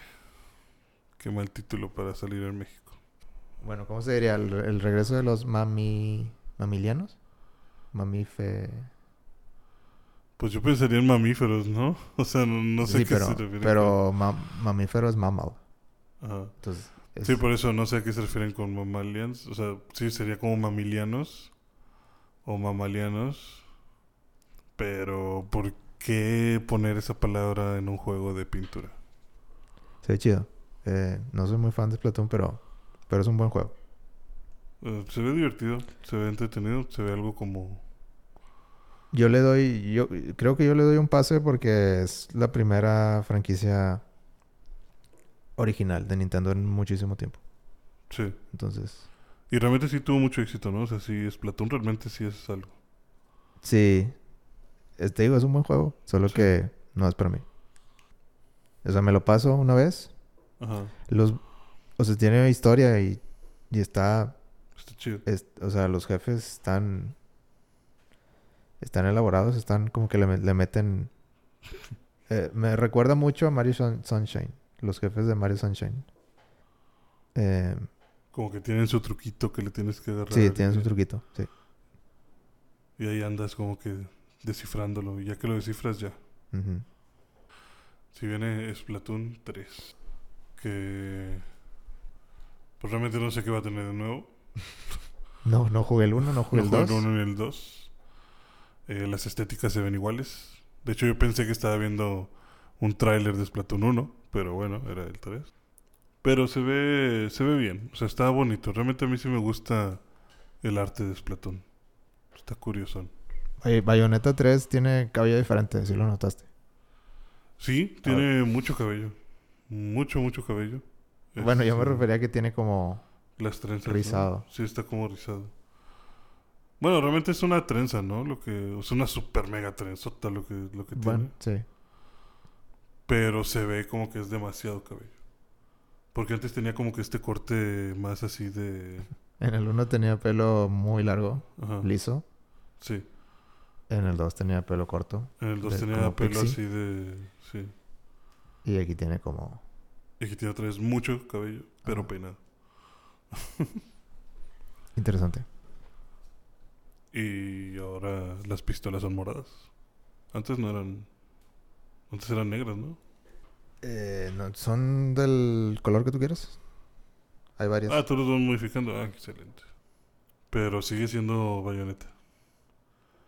Qué mal título para salir en México. Bueno, ¿cómo se diría? ¿El, el regreso de los mami... mamilianos? Mamife... Pues yo pensaría en mamíferos, ¿no? O sea, no, no sé sí, qué pero, se refiere. pero ma- mamífero es mammal. Ajá. Entonces, es- Sí, por eso no sé a qué se refieren con mammalians. O sea, sí, sería como mamilianos o mamalianos. Pero, ¿por qué poner esa palabra en un juego de pintura? se ve chido. Eh, no soy muy fan de Splatoon, pero, pero es un buen juego. Eh, se ve divertido, se ve entretenido, se ve algo como... Yo le doy, yo creo que yo le doy un pase porque es la primera franquicia original de Nintendo en muchísimo tiempo. Sí. Entonces, Y realmente sí tuvo mucho éxito, ¿no? O sea, sí, Splatoon realmente sí es algo. sí, te digo, es un buen juego, solo Sí. que no es para mí. O sea, me lo paso una vez. Ajá. Los, o sea, tiene historia y, y está Está chido. es- o sea, los jefes están están elaborados, están como que le, le meten eh, me recuerda mucho a Mario Sun- Sunshine, los jefes de Mario Sunshine. Eh, Como que tienen su truquito que le tienes que agarrar. sí, tienen su truquito, sí. Y ahí andas como que descifrándolo. Y ya que lo descifras, ya. Si viene Splatoon 3. Que... Pues realmente no sé qué va a tener de nuevo. No, no jugué el 1, no jugué No el juego 2. el 1 ni el 2. Eh, las estéticas se ven iguales. De hecho, yo pensé que estaba viendo un tráiler de Splatoon 1, pero bueno, era el 3. Pero se ve, se ve bien, o sea, está bonito. Realmente a mí sí me gusta el arte de Splatoon. Está curioso. Oye, Bayonetta 3 tiene cabello diferente, si lo notaste. Sí, tiene mucho cabello. Mucho, mucho cabello. Bueno, yo me Este, refería a que tiene como Las trenzas. ¿no? rizado. Sí, está como rizado. Bueno, realmente es una trenza, ¿no? Lo que es una super mega trenzota lo que lo que Bueno, tiene. sí. Pero se ve como que es demasiado cabello. Porque antes tenía como que este corte más así de... En el 1 tenía pelo muy largo, Ajá. liso. Sí. En el 2 tenía pelo corto. En el 2 De- tenía pelo pixie. así de... Sí. Y aquí tiene como... Y aquí tiene otra vez mucho cabello, pero Ajá. peinado. Interesante. Y ahora las pistolas son moradas. Antes no eran... Antes eran negras, ¿no? Eh, no, ¿Son del color que tú quieras? Hay varias. Ah, tú los vas modificando. Ah, excelente. Pero sigue siendo bayoneta.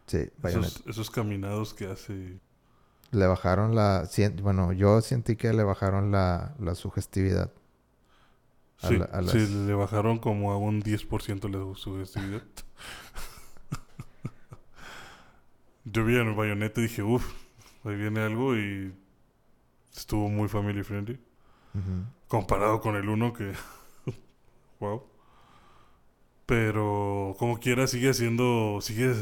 sí, Bayonetta. Esos, esos caminados que hace... Le bajaron la... Bueno, yo sentí que le bajaron la, la sugestividad. A Sí, la- a sí, le bajaron como a un 10% la sugestividad. Yo vi en el bayoneta y dije, uff, ahí viene algo y estuvo muy family friendly. Comparado con el 1 que... wow. Pero como quiera sigue siendo... Sigue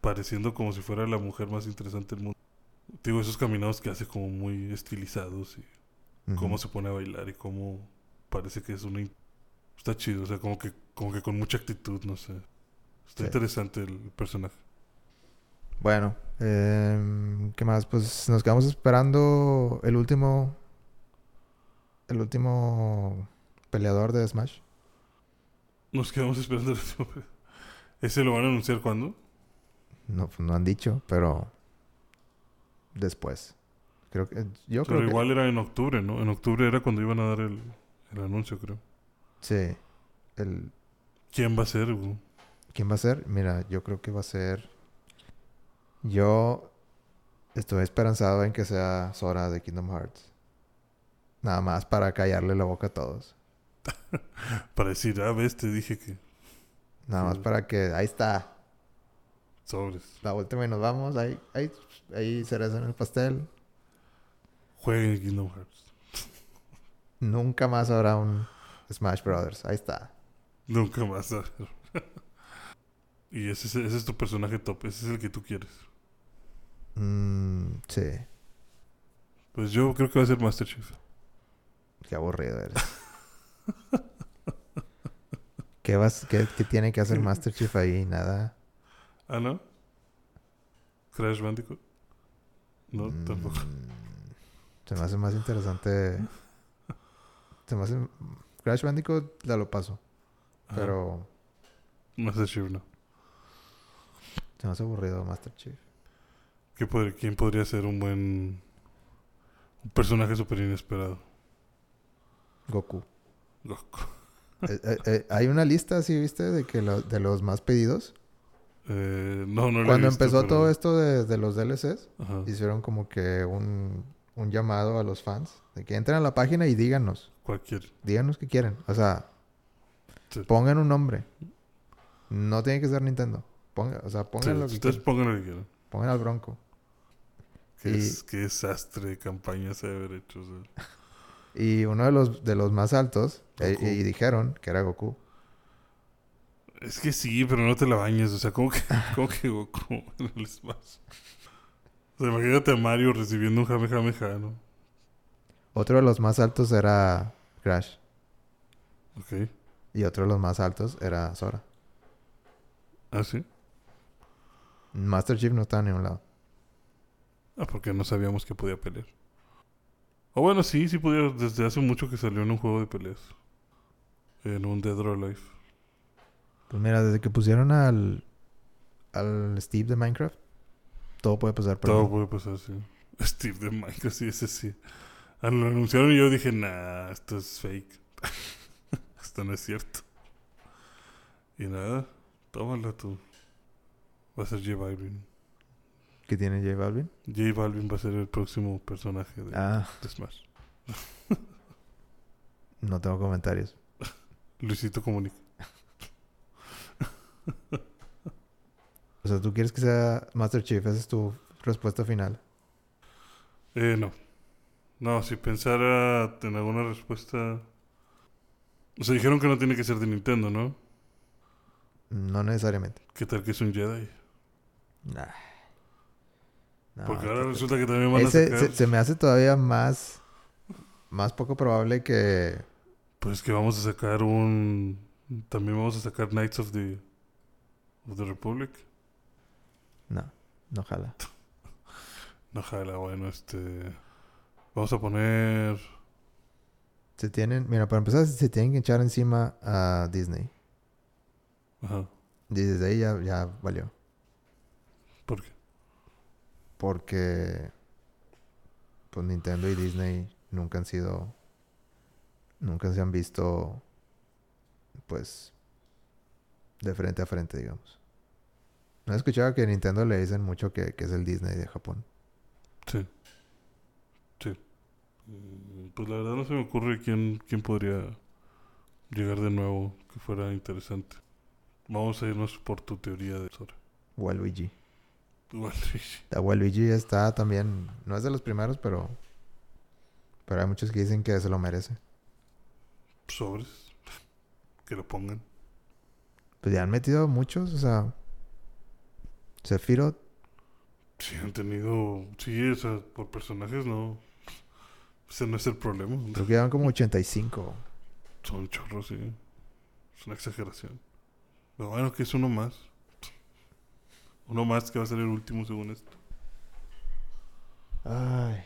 pareciendo como si fuera la mujer más interesante del mundo. Digo, esos caminados que hace como muy estilizados y Ujú. cómo se pone a bailar y cómo parece que es una... Está chido, o sea, como que, como que con mucha actitud, no sé. Está Sí. interesante el personaje. Bueno, em, ¿qué más? Pues nos quedamos esperando el último... El último peleador de Smash. Nos quedamos esperando el último. ¿Ese lo van a anunciar cuándo? No, pues, no han dicho, pero... Después. Creo que... Yo Pero creo igual era en octubre, ¿no? En octubre era cuando iban a dar el, el anuncio, creo. que... Sí. El, ¿Quién va a ser? güey? ¿Quién va a ser? Mira, yo creo que va a ser... Yo estoy esperanzado en que sea Sora de Kingdom Hearts. Nada más para callarle la boca a todos. Para decir, ah, ves, te dije que Nada más Sí. para que... Ahí está. sobres. La última y nos vamos. Ahí, ahí, ahí cereza en el pastel. Jueguen Kingdom Hearts. Nunca más habrá un Smash Brothers. Ahí está. Nunca más. y ese, es- ese es tu personaje top. Ese es el que tú quieres. Mm, sí. Pues yo creo que va a ser Master Chief. Qué aburrido eres. ¿Qué, vas, qué, qué tiene que hacer Master Chief ahí? Nada. Ah, ¿no? Crash Bandicoot. No, Mm, tampoco. Se me hace más interesante. Se me hace. Crash Bandicoot la lo paso. Ajá. Pero Master Chief no. se me hace aburrido Master Chief. ¿Qué podría- ¿Quién podría ser un buen... Un personaje súper inesperado? Goku. Goku. Eh, eh, eh, hay una lista, ¿sí viste? De que lo- de los más pedidos. Eh, no, no Cuando visto, empezó pero- todo esto de, de los DLCs, Ajá. hicieron como que un, un llamado a los fans. De que entren a la página y díganos. Cualquier. Díganos qué quieren. O sea, Sí. pongan un nombre. No tiene que ser Nintendo. Ponga, o sea, pongan Sí, lo que ustedes quieran. pongan lo que quieran. Pongan al Bronco. Qué, Y- es- qué desastre de campaña se debe haber hecho. o sea. Y uno de los, de los más altos, eh, y dijeron que era Goku. Es que sí, pero no te la bañes. O sea, ¿cómo que, cómo que Goku en el Smash? O sea, imagínate a Mario recibiendo un Kamehameha, ¿no? Otro de los más altos era Crash. Ok. Y otro de los más altos era Sora. ¿Ah, sí? Master Chief no estaba ni a un lado. Ah, porque no sabíamos que podía pelear. O bueno, sí, sí podía. Desde hace mucho que salió en un juego de peleas. En un Dead or Alive. Pues mira, desde que pusieron al, al Steve de Minecraft, todo puede pasar por Todo puede pasar, sí. Steve de Minecraft, sí, ese sí. Ah, lo anunciaron y yo dije, nah, esto es fake. esto no es cierto. Y nada, tómala tú. Va a ser J Balvin. ¿Qué tiene J Balvin? J Balvin va a ser el próximo personaje de, Ah, de Smash. no tengo comentarios. Luisito Comunica. O sea, tú quieres que sea Master Chief, esa es tu respuesta final. Eh, no. No, si pensara en alguna respuesta... O sea, dijeron que no tiene que ser de Nintendo, ¿no? No necesariamente. ¿Qué tal que es un Jedi? Nah. No, Porque ahora resulta que también van a Ese sacar... se, se me hace todavía más, más poco probable que... Pues que vamos a sacar un... También vamos a sacar Knights of the... Of the Republic. No. No jala. No jala, bueno, este... Vamos a poner... Se tienen, mira, para empezar, se tienen que echar encima a Disney. Ajá. Y desde ahí ya, ya valió. Porque pues Nintendo y Disney nunca han sido nunca se han visto pues de frente a frente, digamos. No he escuchado que a Nintendo le dicen mucho que, que es el Disney de Japón. Sí. Sí. Mm, Pues la verdad no se me ocurre quién, quién podría llegar de nuevo que fuera interesante. Vamos a irnos por tu teoría de Sora. Waluigi. Waluigi está también, no es de los primeros, pero pero hay muchos que dicen que se lo merece. Sobres. Que lo pongan. Pues ya han metido muchos, o sea, Sephiroth, Sí, han tenido... Sí, o sea, por personajes no... Ese no es el problema. creo que llevan como 85. Son chorros, sí. Es una exageración. Pero bueno, que es uno más. Uno más que va a ser el último según esto. Ay.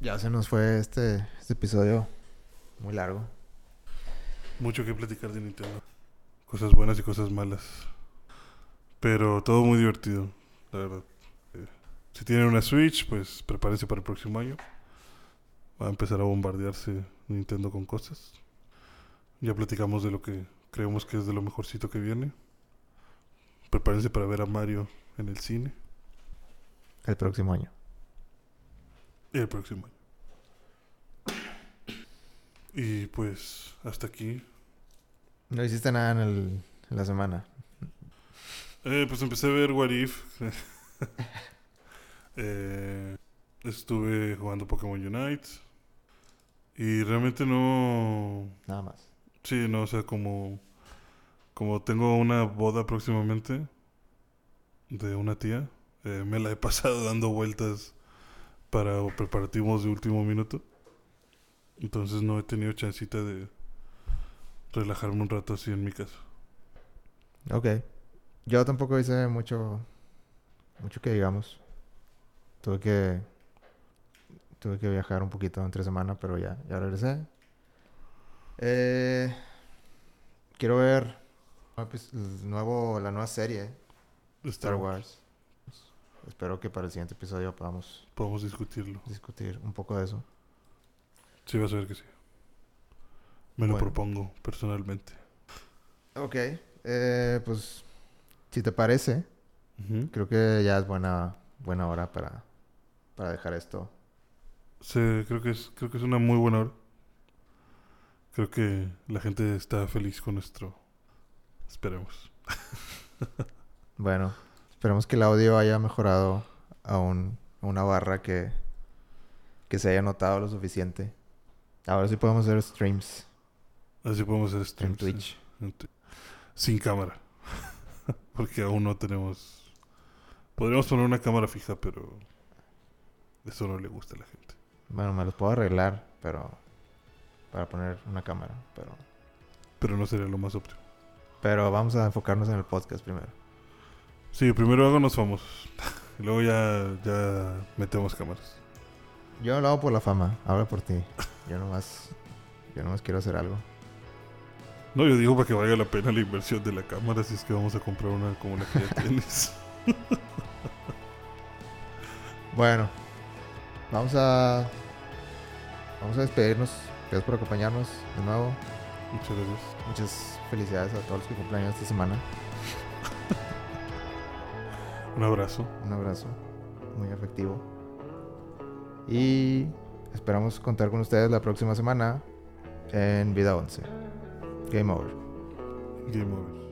Ya se nos fue este, este episodio muy largo. Mucho que platicar de Nintendo. Cosas buenas y cosas malas. Pero todo muy divertido, la verdad. Eh, si tienen una Switch, pues prepárense para el próximo año. Va a empezar a bombardearse Nintendo con cosas. Ya platicamos de lo que creemos que es de lo mejorcito que viene. Prepárense para ver a Mario en el cine El próximo año. el próximo año. Y pues hasta aquí No hiciste nada en, el, en la semana. Eh, pues empecé a ver What If. Eh, estuve jugando Pokémon Unite. Y realmente no. Nada más. Sí, no, o sea, como. Como tengo una boda próximamente. De una tía. eh, me la he pasado dando vueltas. Para preparativos de último minuto. Entonces no he tenido chancita de. Relajarme un rato así en mi casa. Ok. Yo tampoco hice mucho, mucho que digamos. Tuve que, tuve que viajar un poquito entre semana, pero ya, ya regresé. Eh, quiero ver el nuevo, la nueva serie De Star Wars. Espero que para el siguiente episodio podamos Podemos discutirlo. discutir un poco de eso. Sí, vas a ver que sí. Me lo propongo personalmente. Ok. Eh, pues, si te parece, creo que ya es buena, buena hora para, para dejar esto. Sí, creo que es, creo que es una muy buena hora. Creo que la gente está feliz con nuestro. Esperemos. Bueno, esperemos que el audio haya mejorado a, un- una barra que, que se haya notado lo suficiente. Ahora sí podemos hacer streams Así podemos hacer en streams. Twitch. en Twi- Sin cámara. Porque aún no tenemos. Podríamos poner una cámara fija, pero. Eso no le gusta a la gente. Bueno, me los puedo arreglar, pero para poner una cámara, pero Pero no sería lo más óptimo. Pero vamos a enfocarnos en el podcast primero. Sí, primero háganos famosos. y luego ya, ya metemos cámaras. Yo lo hago por la fama, habla por ti. Yo nomás yo nomás quiero hacer algo. No, yo digo para que valga la pena la inversión de la cámara si es que vamos a comprar una como la que ya tienes. Bueno, vamos a vamos a despedirnos. Gracias por acompañarnos de nuevo. Muchas gracias. Muchas felicidades a todos los que cumplen esta semana. Un abrazo. Un abrazo muy afectivo. Y esperamos contar con ustedes la próxima semana en Vida 11. Game over. Game over.